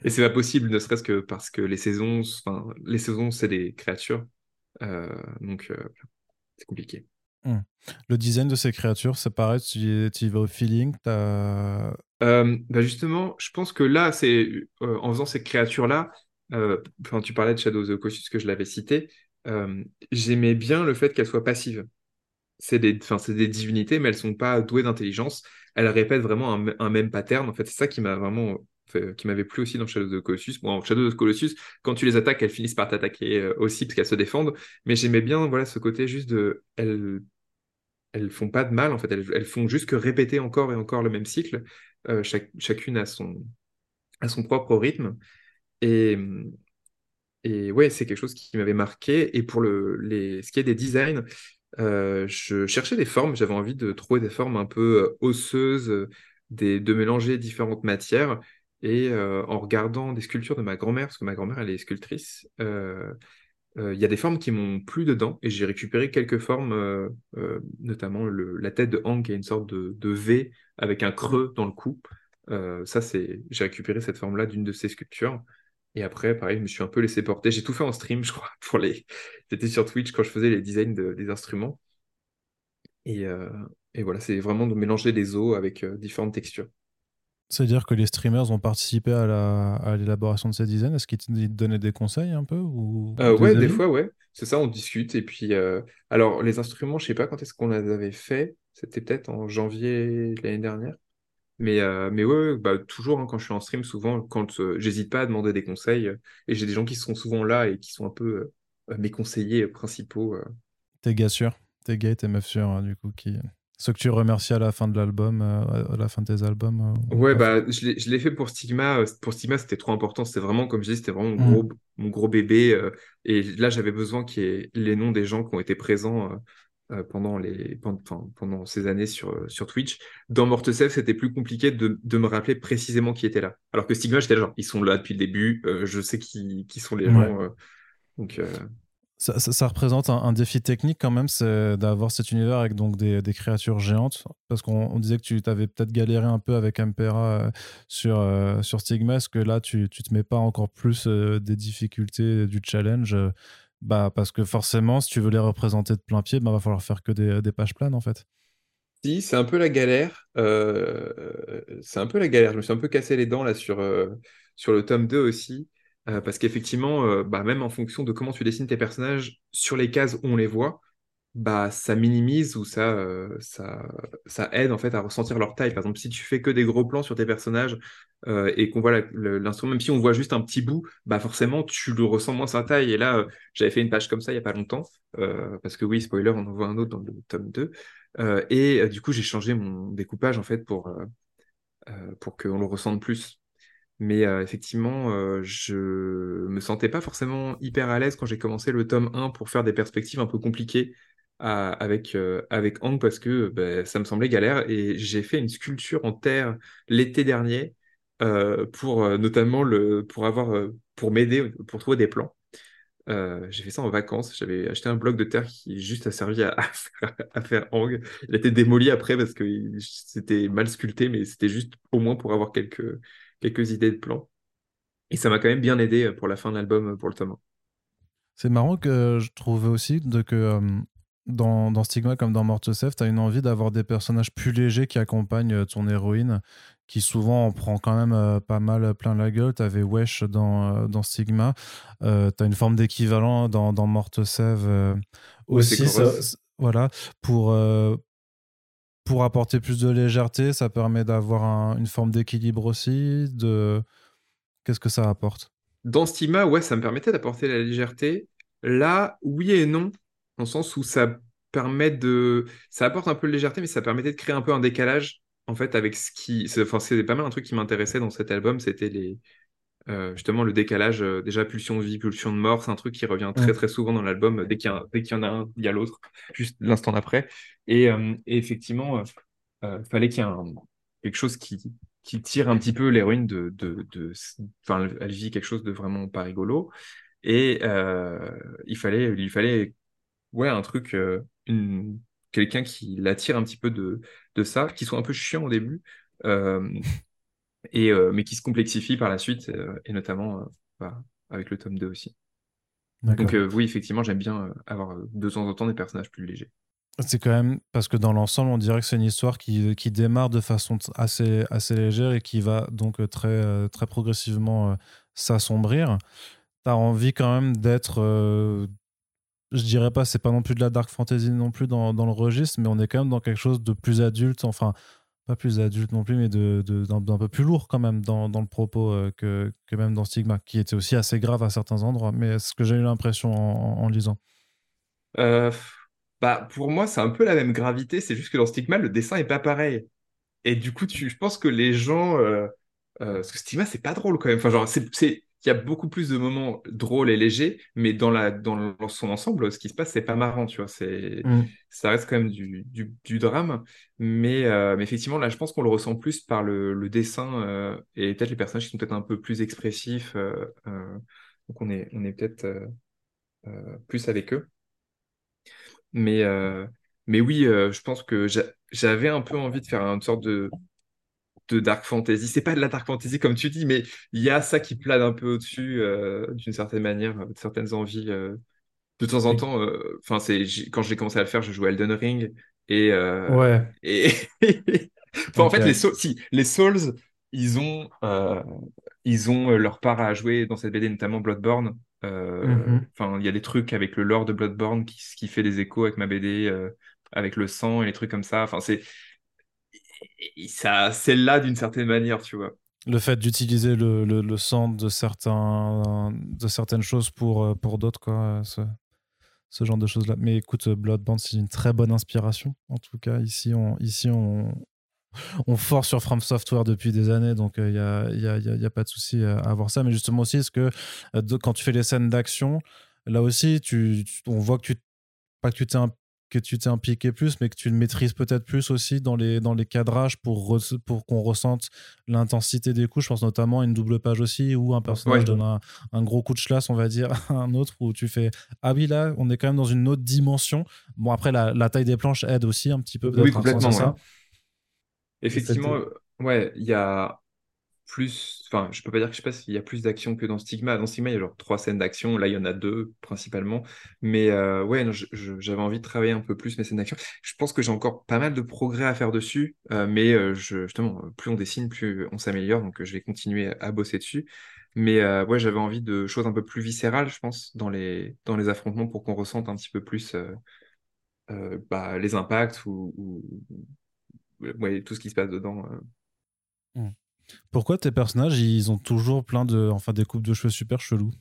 [SPEAKER 2] Et c'est pas possible, ne serait-ce que parce que les saisons, enfin, les saisons, c'est des créatures. Euh, donc, euh, c'est compliqué.
[SPEAKER 1] Hmm. Le design de ces créatures, c'est pareil, tu, y vas au feeling
[SPEAKER 2] bah Justement, je pense que là, c'est en faisant ces créatures-là, tu parlais de Shadow of the Colossus, que je l'avais cité, j'aimais bien le fait qu'elles soient passives. C'est des, des divinités, mais elles sont pas douées d'intelligence. Elles répètent vraiment un, même pattern. En fait, c'est ça qui m'a vraiment qui m'avait plu aussi dans Shadow of the Colossus. Bon, Shadow of Colossus, quand tu les attaques, elles finissent par t'attaquer euh, aussi parce qu'elles se défendent. Mais j'aimais bien voilà, ce côté juste de. Elles, elles font pas de mal, en fait. Elles, font juste que répéter encore et encore le même cycle. Euh, chacune a son, à son propre rythme. Et, et ouais, c'est quelque chose qui m'avait marqué. Et pour le, les, ce qui est des designs, euh, je cherchais des formes. J'avais envie de trouver des formes un peu osseuses, des, de mélanger différentes matières. Et euh, en regardant des sculptures de ma grand-mère, parce que ma grand-mère, elle est sculptrice, euh, euh, il y a des formes qui m'ont plu dedans. Et j'ai récupéré quelques formes, notamment la tête de Hank qui a une sorte de, de, V avec un creux dans le cou. ça, c'est, j'ai récupéré cette forme-là d'une de ces sculptures. Et après, pareil, je me suis un peu laissé porter. J'ai tout fait en stream, je crois, pour les. J'étais sur Twitch quand je faisais les designs des instruments. Et, et voilà, c'est vraiment de mélanger les os avec euh, différentes textures.
[SPEAKER 1] C'est-à-dire que les streamers ont participé à l'élaboration de ces designs? Est-ce qu'ils te donnaient des conseils un peu ou
[SPEAKER 2] euh, Ouais, des fois, ouais. C'est ça, on discute. Et puis, euh, alors, les instruments, je sais pas quand est-ce qu'on les avait fait. C'était peut-être en janvier l'année dernière. Mais, mais ouais, bah, toujours hein, quand je suis en stream, souvent, quand j'hésite pas à demander des conseils. et j'ai des gens qui sont souvent là et qui sont un peu mes conseillers principaux.
[SPEAKER 1] T'es gars sûr? T'es gars et t'es meuf sûr, hein, du coup, qui ceux que tu remercies à la fin de l'album, euh, à la fin de tes albums
[SPEAKER 2] euh, Ouais, bah, je l'ai fait pour Stigma. Euh, pour Stigma, c'était trop important. C'était vraiment, comme je dis, c'était vraiment mon, mm. gros, mon gros bébé. et là, j'avais besoin qu'il y ait les noms des gens qui ont été présents pendant, les, pendant, pendant ces années sur, sur Twitch. Dans Mortesef, c'était plus compliqué de, de, me rappeler précisément qui était là. Alors que Stigma, j'étais genre, ils sont là depuis le début. je sais qui, qui sont les gens. donc.
[SPEAKER 1] Ça, représente un, défi technique quand même, c'est d'avoir cet univers avec donc des, créatures géantes. Parce qu'on disait que tu avais peut-être galéré un peu avec Impera euh, sur, euh, sur Stigma. Est-ce que là, tu, tu te mets pas encore plus euh, des difficultés du challenge bah, Parce que forcément, si tu veux les représenter de plein pied, bah, va falloir faire que des, des, pages planes en fait.
[SPEAKER 2] Si, c'est un peu la galère. c'est un peu la galère. Je me suis un peu cassé les dents là sur, sur le tome 2 aussi. Euh, parce qu'effectivement, euh, bah, même en fonction de comment tu dessines tes personnages, sur les cases on les voit, bah, ça minimise ou ça, euh, ça, ça aide en fait à ressentir leur taille. Par exemple, si tu fais que des gros plans sur tes personnages et qu'on voit l'instrument, même si on voit juste un petit bout, bah forcément tu le ressens moins sa taille. Et là, j'avais fait une page comme ça il n'y a pas longtemps, parce que oui, spoiler, on en voit un autre dans le tome 2. et du coup, j'ai changé mon découpage en fait pour, pour qu'on le ressente plus. Mais euh, effectivement, euh, je me sentais pas forcément hyper à l'aise quand j'ai commencé le tome 1 pour faire des perspectives un peu compliquées avec, euh, avec Hank parce que bah, ça me semblait galère. Et j'ai fait une sculpture en terre l'été dernier pour notamment le, pour avoir pour m'aider pour trouver des plans. j'ai fait ça en vacances. J'avais acheté un bloc de terre qui juste a servi à, faire, à Hang. Il a été démoli après parce que c'était mal sculpté, mais c'était juste au moins pour avoir quelques, quelques idées de plans. Et ça m'a quand même bien aidé euh, pour la fin de l'album, euh, pour le tome
[SPEAKER 1] C'est marrant que je trouvais aussi que euh, dans, dans, Stigma comme dans Mortosef, tu as une envie d'avoir des personnages plus légers qui accompagnent ton héroïne, qui souvent en prend quand même pas mal plein la gueule. Tu avais Wesh dans, dans Stigma, tu as une forme d'équivalent dans, dans Mortosef aussi. voilà, pour, pour apporter plus de légèreté, ça permet d'avoir une forme d'équilibre aussi. De... Qu'est-ce que ça apporte?
[SPEAKER 2] Dans Stima, ouais, ça me permettait d'apporter la légèreté. Là, oui et non, dans le sens où ça permet de. Ça apporte un peu de légèreté, mais ça permettait de créer un peu un décalage, en fait, avec ce qui. Enfin, c'est pas mal un truc qui m'intéressait dans cet album, c'était les, euh, justement, le décalage, euh, déjà pulsion de vie, pulsion de mort, c'est un truc qui revient très très souvent dans l'album. Dès qu'il y, y, en a un, il y a l'autre, juste l'instant d'après. Et, euh, effectivement, il fallait qu'il y ait quelque chose qui, qui tire un petit peu l'héroïne de, de, elle vit quelque chose de vraiment pas rigolo. Et il fallait, il fallait ouais, un truc, une, quelqu'un qui l'attire un petit peu de, de ça, qui soit un peu chiant au début et, euh, mais qui se complexifie par la suite, euh, et notamment euh, bah, avec le tome 2 aussi. Donc oui, effectivement, j'aime bien avoir de temps en temps des personnages plus légers.
[SPEAKER 1] C'est quand même parce que dans l'ensemble, on dirait que c'est une histoire qui, qui, démarre de façon assez, assez légère et qui va donc très, très progressivement s'assombrir. Tu as envie quand même d'être je dirais pas, c'est pas non plus de la dark fantasy non plus dans, dans, le registre, mais on est quand même dans quelque chose de plus adulte. Enfin, pas plus adulte non plus, mais de, d'un, peu plus lourd quand même dans, dans le propos que, que, même dans Stigma, qui était aussi assez grave à certains endroits, mais c'est ce que j'ai eu l'impression en, lisant?
[SPEAKER 2] bah, pour moi, c'est un peu la même gravité, c'est juste que dans Stigma, le dessin est pas pareil. Et du coup, tu, je pense que les gens. parce que Stigma, c'est pas drôle quand même. Enfin, genre, c'est, il y a beaucoup plus de moments drôles et légers, mais dans, la, dans son ensemble, ce qui se passe, c'est pas marrant, tu vois. C'est, mm. Ça reste quand même du, du, drame. Mais, euh, mais, effectivement, là, je pense qu'on le ressent plus par le, le dessin euh, et peut-être les personnages qui sont peut-être un peu plus expressifs. Euh, donc, on est, on est peut-être plus avec eux. Mais, mais oui, je pense que j'avais un peu envie de faire une sorte de de dark fantasy. C'est pas de la dark fantasy comme tu dis, mais il y a ça qui plane un peu au-dessus euh, d'une certaine manière, de certaines envies. Euh, de temps en temps, euh, enfin c'est quand j'ai commencé à le faire, je jouais Elden Ring et
[SPEAKER 1] ouais.
[SPEAKER 2] Et en fait les si les Souls, ils ont ils ont leur part à jouer dans cette BD, notamment Bloodborne. Mm-hmm. Enfin, il y a des trucs avec le lore de Bloodborne qui, qui fait des échos avec ma BD, avec le sang et les trucs comme ça. Enfin, c'est ça, c'est là d'une certaine manière, tu vois.
[SPEAKER 1] Le fait d'utiliser le, le, sang de, certains, de certaines choses pour, euh, pour d'autres, quoi, ce, genre de choses-là. Mais écoute, Bloodborne, c'est une très bonne inspiration. En tout cas, ici, on, ici, on, on force sur From Software depuis des années, donc il euh, n'y a, pas de souci à, avoir ça. Mais justement aussi, est-ce que euh, quand tu fais les scènes d'action, là aussi, tu, on voit que tu pas que tu t'es un que tu t'es impliqué plus, mais que tu le maîtrises peut-être plus aussi dans les, dans les cadrages pour, pour qu'on ressente l'intensité des coups. Je pense notamment à une double page aussi où un personnage donne un, gros coup de chlasse, on va dire, à un autre, où tu fais Ah oui, là, on est quand même dans une autre dimension. Bon, après, la, taille des planches aide aussi un petit peu.
[SPEAKER 2] Oui, complètement. Ça. Effectivement, ouais, il y a plus, enfin, je peux pas dire que je sais pas s'il y a plus d'action que dans Stigma. Dans Stigma, il y a genre trois scènes d'action. Là, il y en a deux principalement. Mais euh, ouais, j'avais envie de travailler un peu plus mes scènes d'action. Je pense que j'ai encore pas mal de progrès à faire dessus. Euh, mais euh, justement, plus on dessine, plus on s'améliore. Donc, je vais continuer à bosser dessus. Mais ouais, j'avais envie de choses un peu plus viscérales, je pense, dans les, dans les affrontements pour qu'on ressente un petit peu plus bah, les impacts ou, tout ce qui se passe dedans.
[SPEAKER 1] Mmh. Pourquoi tes personnages, ils ont toujours plein de, enfin, des coupes de cheveux super chelous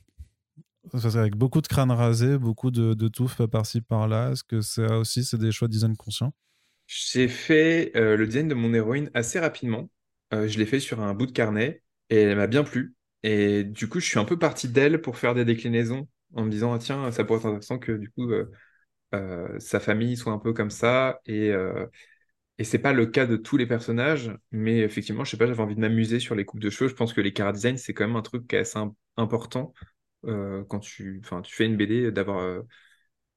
[SPEAKER 1] avec beaucoup de crânes rasés, beaucoup de, de touffes par-ci par-là. Est-ce que ça aussi, c'est des choix de design conscients?
[SPEAKER 2] J'ai fait euh, le design de mon héroïne assez rapidement. Euh, je l'ai fait sur un bout de carnet et elle m'a bien plu. Et du coup, je suis un peu parti d'elle pour faire des déclinaisons en me disant, ah, tiens, ça pourrait être intéressant que du coup, euh, sa famille soit un peu comme ça. Et, et c'est pas le cas de tous les personnages, mais effectivement, je sais pas, j'avais envie de m'amuser sur les coupes de cheveux. Je pense que les car design, c'est quand même un truc qui est assez important euh, quand tu, tu fais une BD, d'avoir euh,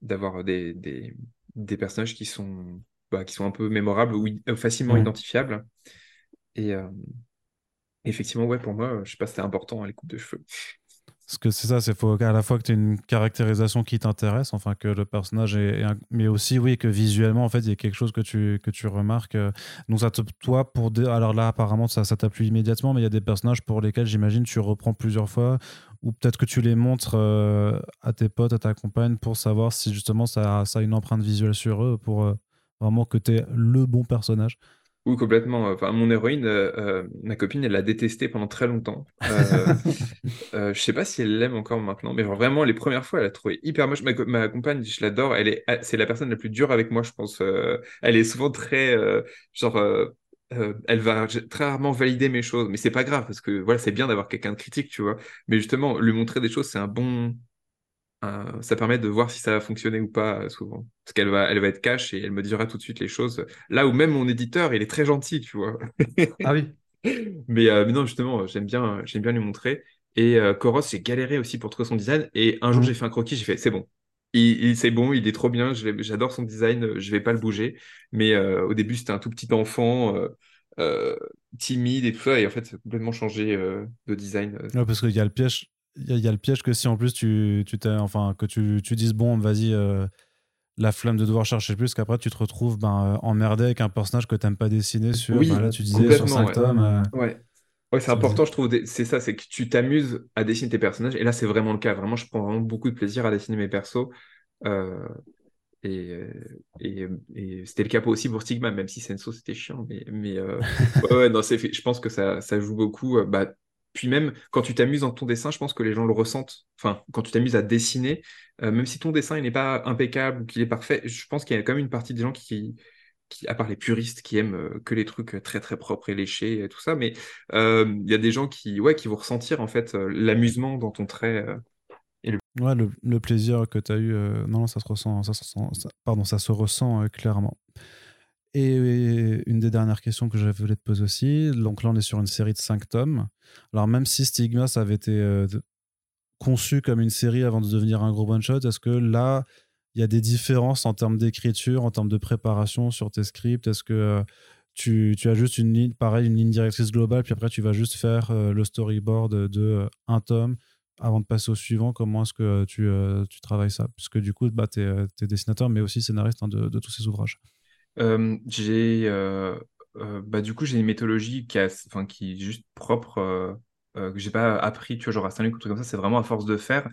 [SPEAKER 2] d'avoir des, des, des, personnages qui sont, bah, qui sont un peu mémorables ou euh, facilement identifiables. Et effectivement, ouais, pour moi, je sais pas, c'était important, hein, les coupes de cheveux.
[SPEAKER 1] Parce que c'est ça, c'est faut à la fois que tu aies une caractérisation qui t'intéresse, enfin que le personnage est, mais aussi oui que visuellement en fait il y a quelque chose que tu que tu remarques. Euh. Donc ça te, toi pour alors là apparemment ça ça t'a plu immédiatement, mais il y a des personnages pour lesquels j'imagine tu reprends plusieurs fois ou peut-être que tu les montres euh, à tes potes, à ta compagne pour savoir si justement ça, ça a une empreinte visuelle sur eux pour euh, vraiment que tu es le bon personnage.
[SPEAKER 2] Oui, complètement. Enfin, mon héroïne, euh, euh, ma copine, elle l'a détesté pendant très longtemps. Euh, euh, je sais pas si elle l'aime encore maintenant, mais vraiment, les premières fois, elle a trouvé hyper moche. Ma, ma compagne, je l'adore. Elle est, c'est la personne la plus dure avec moi, je pense. elle est souvent très, genre, elle va très rarement valider mes choses, mais c'est pas grave parce que voilà, c'est bien d'avoir quelqu'un de critique, tu vois. Mais justement, lui montrer des choses, c'est un bon, euh, ça permet de voir si ça va fonctionner ou pas euh, souvent. Parce qu'elle va, elle va être cash et elle me dira tout de suite les choses. Là où même mon éditeur, il est très gentil, tu vois.
[SPEAKER 1] ah oui.
[SPEAKER 2] mais, euh, mais, non, justement, j'aime bien, j'aime bien lui montrer. Et Koros, j'ai galéré aussi pour trouver son design. Et un jour, mmh. j'ai fait un croquis, j'ai fait, c'est bon. Il, c'est bon, il est trop bien, j'adore son design, je vais pas le bouger. Mais au début, c'était un tout petit enfant. timide et tout ça et en fait ça a complètement changé de design
[SPEAKER 1] parce qu'il y a le piège il y, a le piège que si en plus tu, tu enfin que tu, tu dises bon vas-y euh, la flamme de devoir chercher plus qu'après tu te retrouves ben, euh, emmerdé avec un personnage que tu n'aimes pas dessiner sur
[SPEAKER 2] oui,
[SPEAKER 1] ben, là tu disais sur 5 tomes
[SPEAKER 2] euh, ouais. ouais c'est important je trouve c'est ça c'est que tu t'amuses à dessiner tes personnages et là c'est vraiment le cas vraiment je prends vraiment beaucoup de plaisir à dessiner mes persos Et, et, et c'était le cas aussi pour Stigma, même si Senso c'était chiant. Mais, mais ouais, non, je pense que ça, ça joue beaucoup. Bah, puis même quand tu t'amuses dans ton dessin, je pense que les gens le ressentent. Enfin, quand tu t'amuses à dessiner, même si ton dessin n'est pas impeccable ou qu'il est parfait, je pense qu'il y a quand même une partie des gens qui, à part les puristes qui aiment euh, que les trucs très très propres et léchés et tout ça, mais euh, il y a des gens qui, ouais, qui vont ressentir en fait euh, l'amusement dans ton trait.
[SPEAKER 1] et le... Ouais, le, plaisir que tu as eu, non, ça se ressent, ça, pardon, ça se ressent clairement. Et une des dernières questions que j'avais voulu te poser aussi, donc là on est sur une série de 5 tomes. Alors même si Stigma ça avait été conçu comme une série avant de devenir un gros one-shot, est-ce que là il y a des différences en termes d'écriture, en termes de préparation sur tes scripts? Est-ce que euh, tu, as juste une ligne, pareil, une ligne directrice globale, puis après tu vas juste faire euh, le storyboard de euh, un tome avant de passer au suivant? Comment est-ce que tu, tu, travailles ça? Puisque du coup, bah, tu es, dessinateur, mais aussi scénariste hein, de, tous ces ouvrages.
[SPEAKER 2] J'ai bah, du coup j'ai une méthodologie qui, enfin, qui est juste propre, que j'ai pas appris, tu vois, genre à Saint-Luc ou truc comme ça, c'est vraiment à force de faire.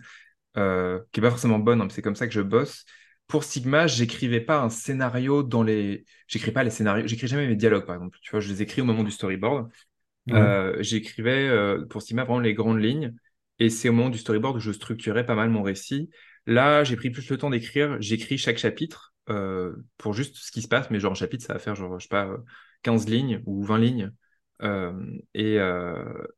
[SPEAKER 2] Qui est pas forcément bonne, hein, c'est comme ça que je bosse. Pour Sigma, j'écrivais pas un scénario dans les. J'écris pas les scénarios, j'écris jamais mes dialogues, par exemple. Tu vois, je les écris au moment du storyboard. Euh, j'écrivais euh, pour Sigma vraiment les grandes lignes. Et c'est au moment du storyboard que je structurais pas mal mon récit. Là, j'ai pris plus le temps d'écrire. J'écris chaque chapitre pour juste ce qui se passe. Mais genre, un chapitre, ça va faire, genre, je sais pas, 15 lignes ou 20 lignes. et,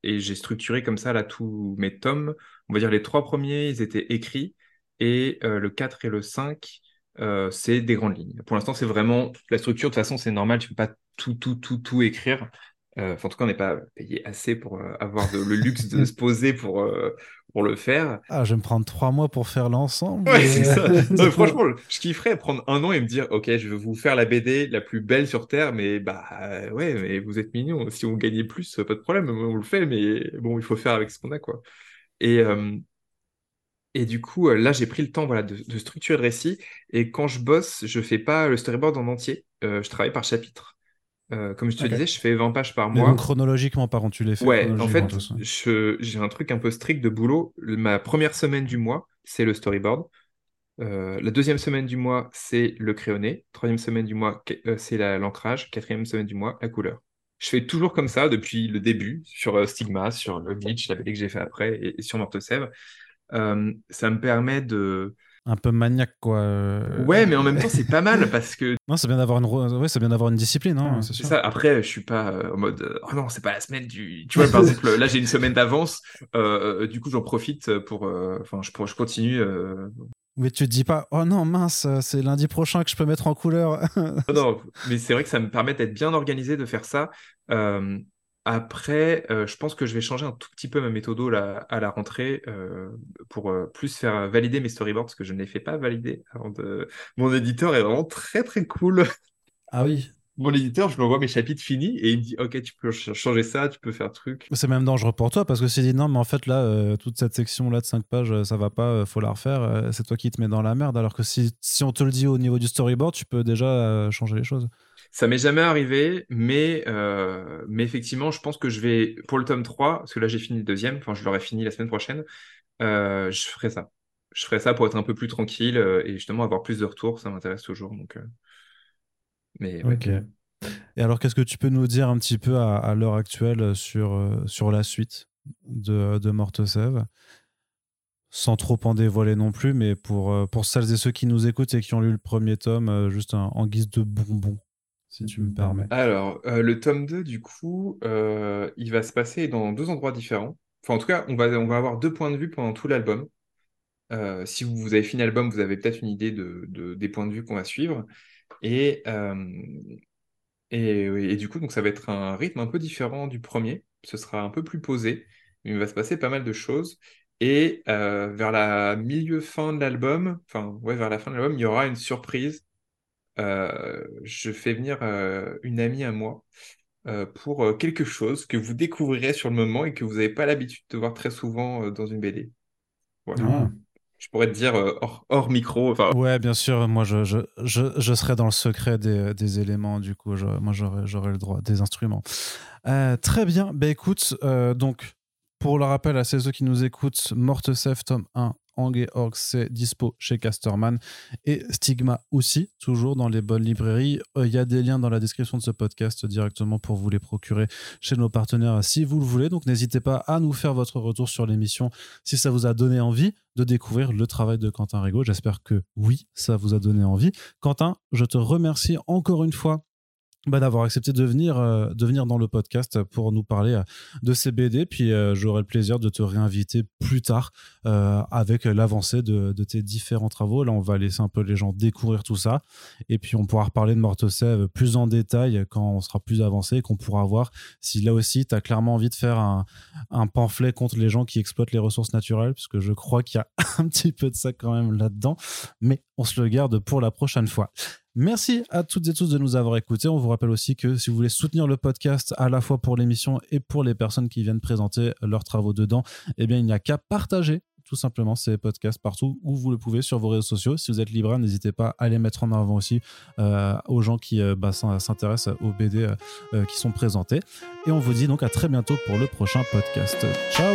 [SPEAKER 2] et j'ai structuré comme ça là tous mes tomes on va dire les trois premiers, ils étaient écrits, et euh, le 4 et le 5, euh, c'est des grandes lignes. Pour l'instant, c'est vraiment la structure. De toute façon, c'est normal, tu peux pas tout, tout, tout, tout écrire. Euh, en tout cas, on n'est pas payé assez pour avoir le luxe de se poser pour, pour le faire.
[SPEAKER 1] Ah, je vais me prendre trois mois pour faire l'ensemble.
[SPEAKER 2] Ouais, c'est ça. franchement, je kifferais prendre un an et me dire, ok, je vais vous faire la BD la plus belle sur Terre, mais bah ouais, mais vous êtes mignon. Si vous gagnez plus, pas de problème, on le fait, mais bon, il faut faire avec ce qu'on a, quoi. Et, euh, et du coup, euh, là, j'ai pris le temps voilà, de, structurer le récit. Et quand je bosse, je fais pas le storyboard en entier. Euh, je travaille par chapitre. Comme je te disais, je fais 20 pages par mois.
[SPEAKER 1] donc chronologiquement, par contre, tu les fais
[SPEAKER 2] Ouais, en fait, j'ai un truc un peu strict de boulot. Ma première semaine du mois, c'est le storyboard. la deuxième semaine du mois, c'est le crayonné. Troisième semaine du mois, c'est l'ancrage. Quatrième semaine du mois, la couleur. Je fais toujours comme ça depuis le début, sur euh, Stigma, sur le Glitch, la BD que j'ai fait après, et, sur Mortesève. Euh, ça me permet de.
[SPEAKER 1] Un peu maniaque, quoi. Euh.
[SPEAKER 2] Ouais, mais en même temps, c'est pas mal parce que.
[SPEAKER 1] Non, c'est bien d'avoir une, ouais, c'est bien d'avoir une discipline, hein, c'est
[SPEAKER 2] ça. Après, je suis pas en mode. Oh non, c'est pas la semaine du. Tu vois, par exemple, là, j'ai une semaine d'avance. du coup, j'en profite pour. Enfin, je, je continue
[SPEAKER 1] mais tu te dis pas, oh non, mince, c'est lundi prochain que je peux mettre en couleur.
[SPEAKER 2] non, mais c'est vrai que ça me permet d'être bien organisé, de faire ça. Euh, après, euh, je pense que je vais changer un tout petit peu ma méthode à la rentrée euh, pour plus faire valider mes storyboards, parce que je ne les fais pas valider avant de... Mon éditeur est vraiment très très cool.
[SPEAKER 1] Ah oui
[SPEAKER 2] mon éditeur, je lui envoie mes chapitres finis et il me dit Ok, tu peux changer ça, tu peux faire truc.
[SPEAKER 1] C'est même dangereux pour toi parce que s'il dit non, mais en fait, là, euh, toute cette section-là de 5 pages, euh, ça va pas, euh, faut la refaire, c'est toi qui te mets dans la merde. Alors que si, si on te le dit au niveau du storyboard, tu peux déjà changer les choses.
[SPEAKER 2] Ça m'est jamais arrivé, mais, mais effectivement, je pense que je vais, pour le tome 3, parce que là j'ai fini le deuxième, enfin je l'aurai fini la semaine prochaine, je ferai ça. Je ferai ça pour être un peu plus tranquille et justement avoir plus de retours, ça m'intéresse toujours. Donc, mais,
[SPEAKER 1] Ok. Et alors, qu'est-ce que tu peux nous dire un petit peu à, l'heure actuelle sur, euh, sur la suite de, de Mortesève Sans trop en dévoiler non plus, mais pour, euh, pour celles et ceux qui nous écoutent et qui ont lu le premier tome, euh, juste en guise de bonbon, si tu me permets.
[SPEAKER 2] Alors, le tome 2, du coup, il va se passer dans deux endroits différents. Enfin, en tout cas, on va, on avoir deux points de vue pendant tout l'album. si vous, vous avez fini l'album, vous avez peut-être une idée de, de, des points de vue qu'on va suivre. Et, et, du coup, ça va être un rythme un peu différent du premier. Ce sera un peu plus posé, il va se passer pas mal de choses. Et vers la milieu-fin de l'album, enfin, ouais, vers la fin de l'album, il y aura une surprise. Je fais venir une amie à moi pour quelque chose que vous découvrirez sur le moment et que vous n'avez pas l'habitude de voir très souvent dans une BD. Voilà. Ah je pourrais te dire euh, hors, micro. Enfin...
[SPEAKER 1] Ouais, bien sûr. Moi, je, je, je, serais dans le secret des, des éléments. Du coup, moi, j'aurais le droit des instruments. Euh, très bien. Bah, écoute, euh, donc, Pour le rappel à ceux qui nous écoutent, Mortesef, tome 1, Org, c'est dispo chez Casterman et Stigma aussi, toujours dans les bonnes librairies. Euh, il y a des liens dans la description de ce podcast directement pour vous les procurer chez nos partenaires si vous le voulez. Donc n'hésitez pas à nous faire votre retour sur l'émission si ça vous a donné envie de découvrir le travail de Quentin Rigaud. J'espère que oui, ça vous a donné envie. Quentin, je te remercie encore une fois bah, d'avoir accepté de venir, euh, de venir dans le podcast pour nous parler euh, de ces BD. Puis euh, j'aurai le plaisir de te réinviter plus tard avec l'avancée de, de, tes différents travaux. Là, on va laisser un peu les gens découvrir tout ça. Et puis, on pourra reparler de Mortosev plus en détail quand on sera plus avancé et qu'on pourra voir si là aussi, tu as clairement envie de faire un, un, pamphlet contre les gens qui exploitent les ressources naturelles, puisque je crois qu'il y a un petit peu de ça quand même là-dedans. Mais on se le garde pour la prochaine fois. Merci à toutes et tous de nous avoir écoutés. On vous rappelle aussi que si vous voulez soutenir le podcast à la fois pour l'émission et pour les personnes qui viennent présenter leurs travaux dedans, eh bien, il n'y a qu'à partager tout simplement ces podcasts partout où vous le pouvez sur vos réseaux sociaux. Si vous êtes libraire, n'hésitez pas à les mettre en avant aussi euh, aux gens qui euh, bah, s'intéressent aux BD euh, qui sont présentés. Et on vous dit donc à très bientôt pour le prochain podcast. Ciao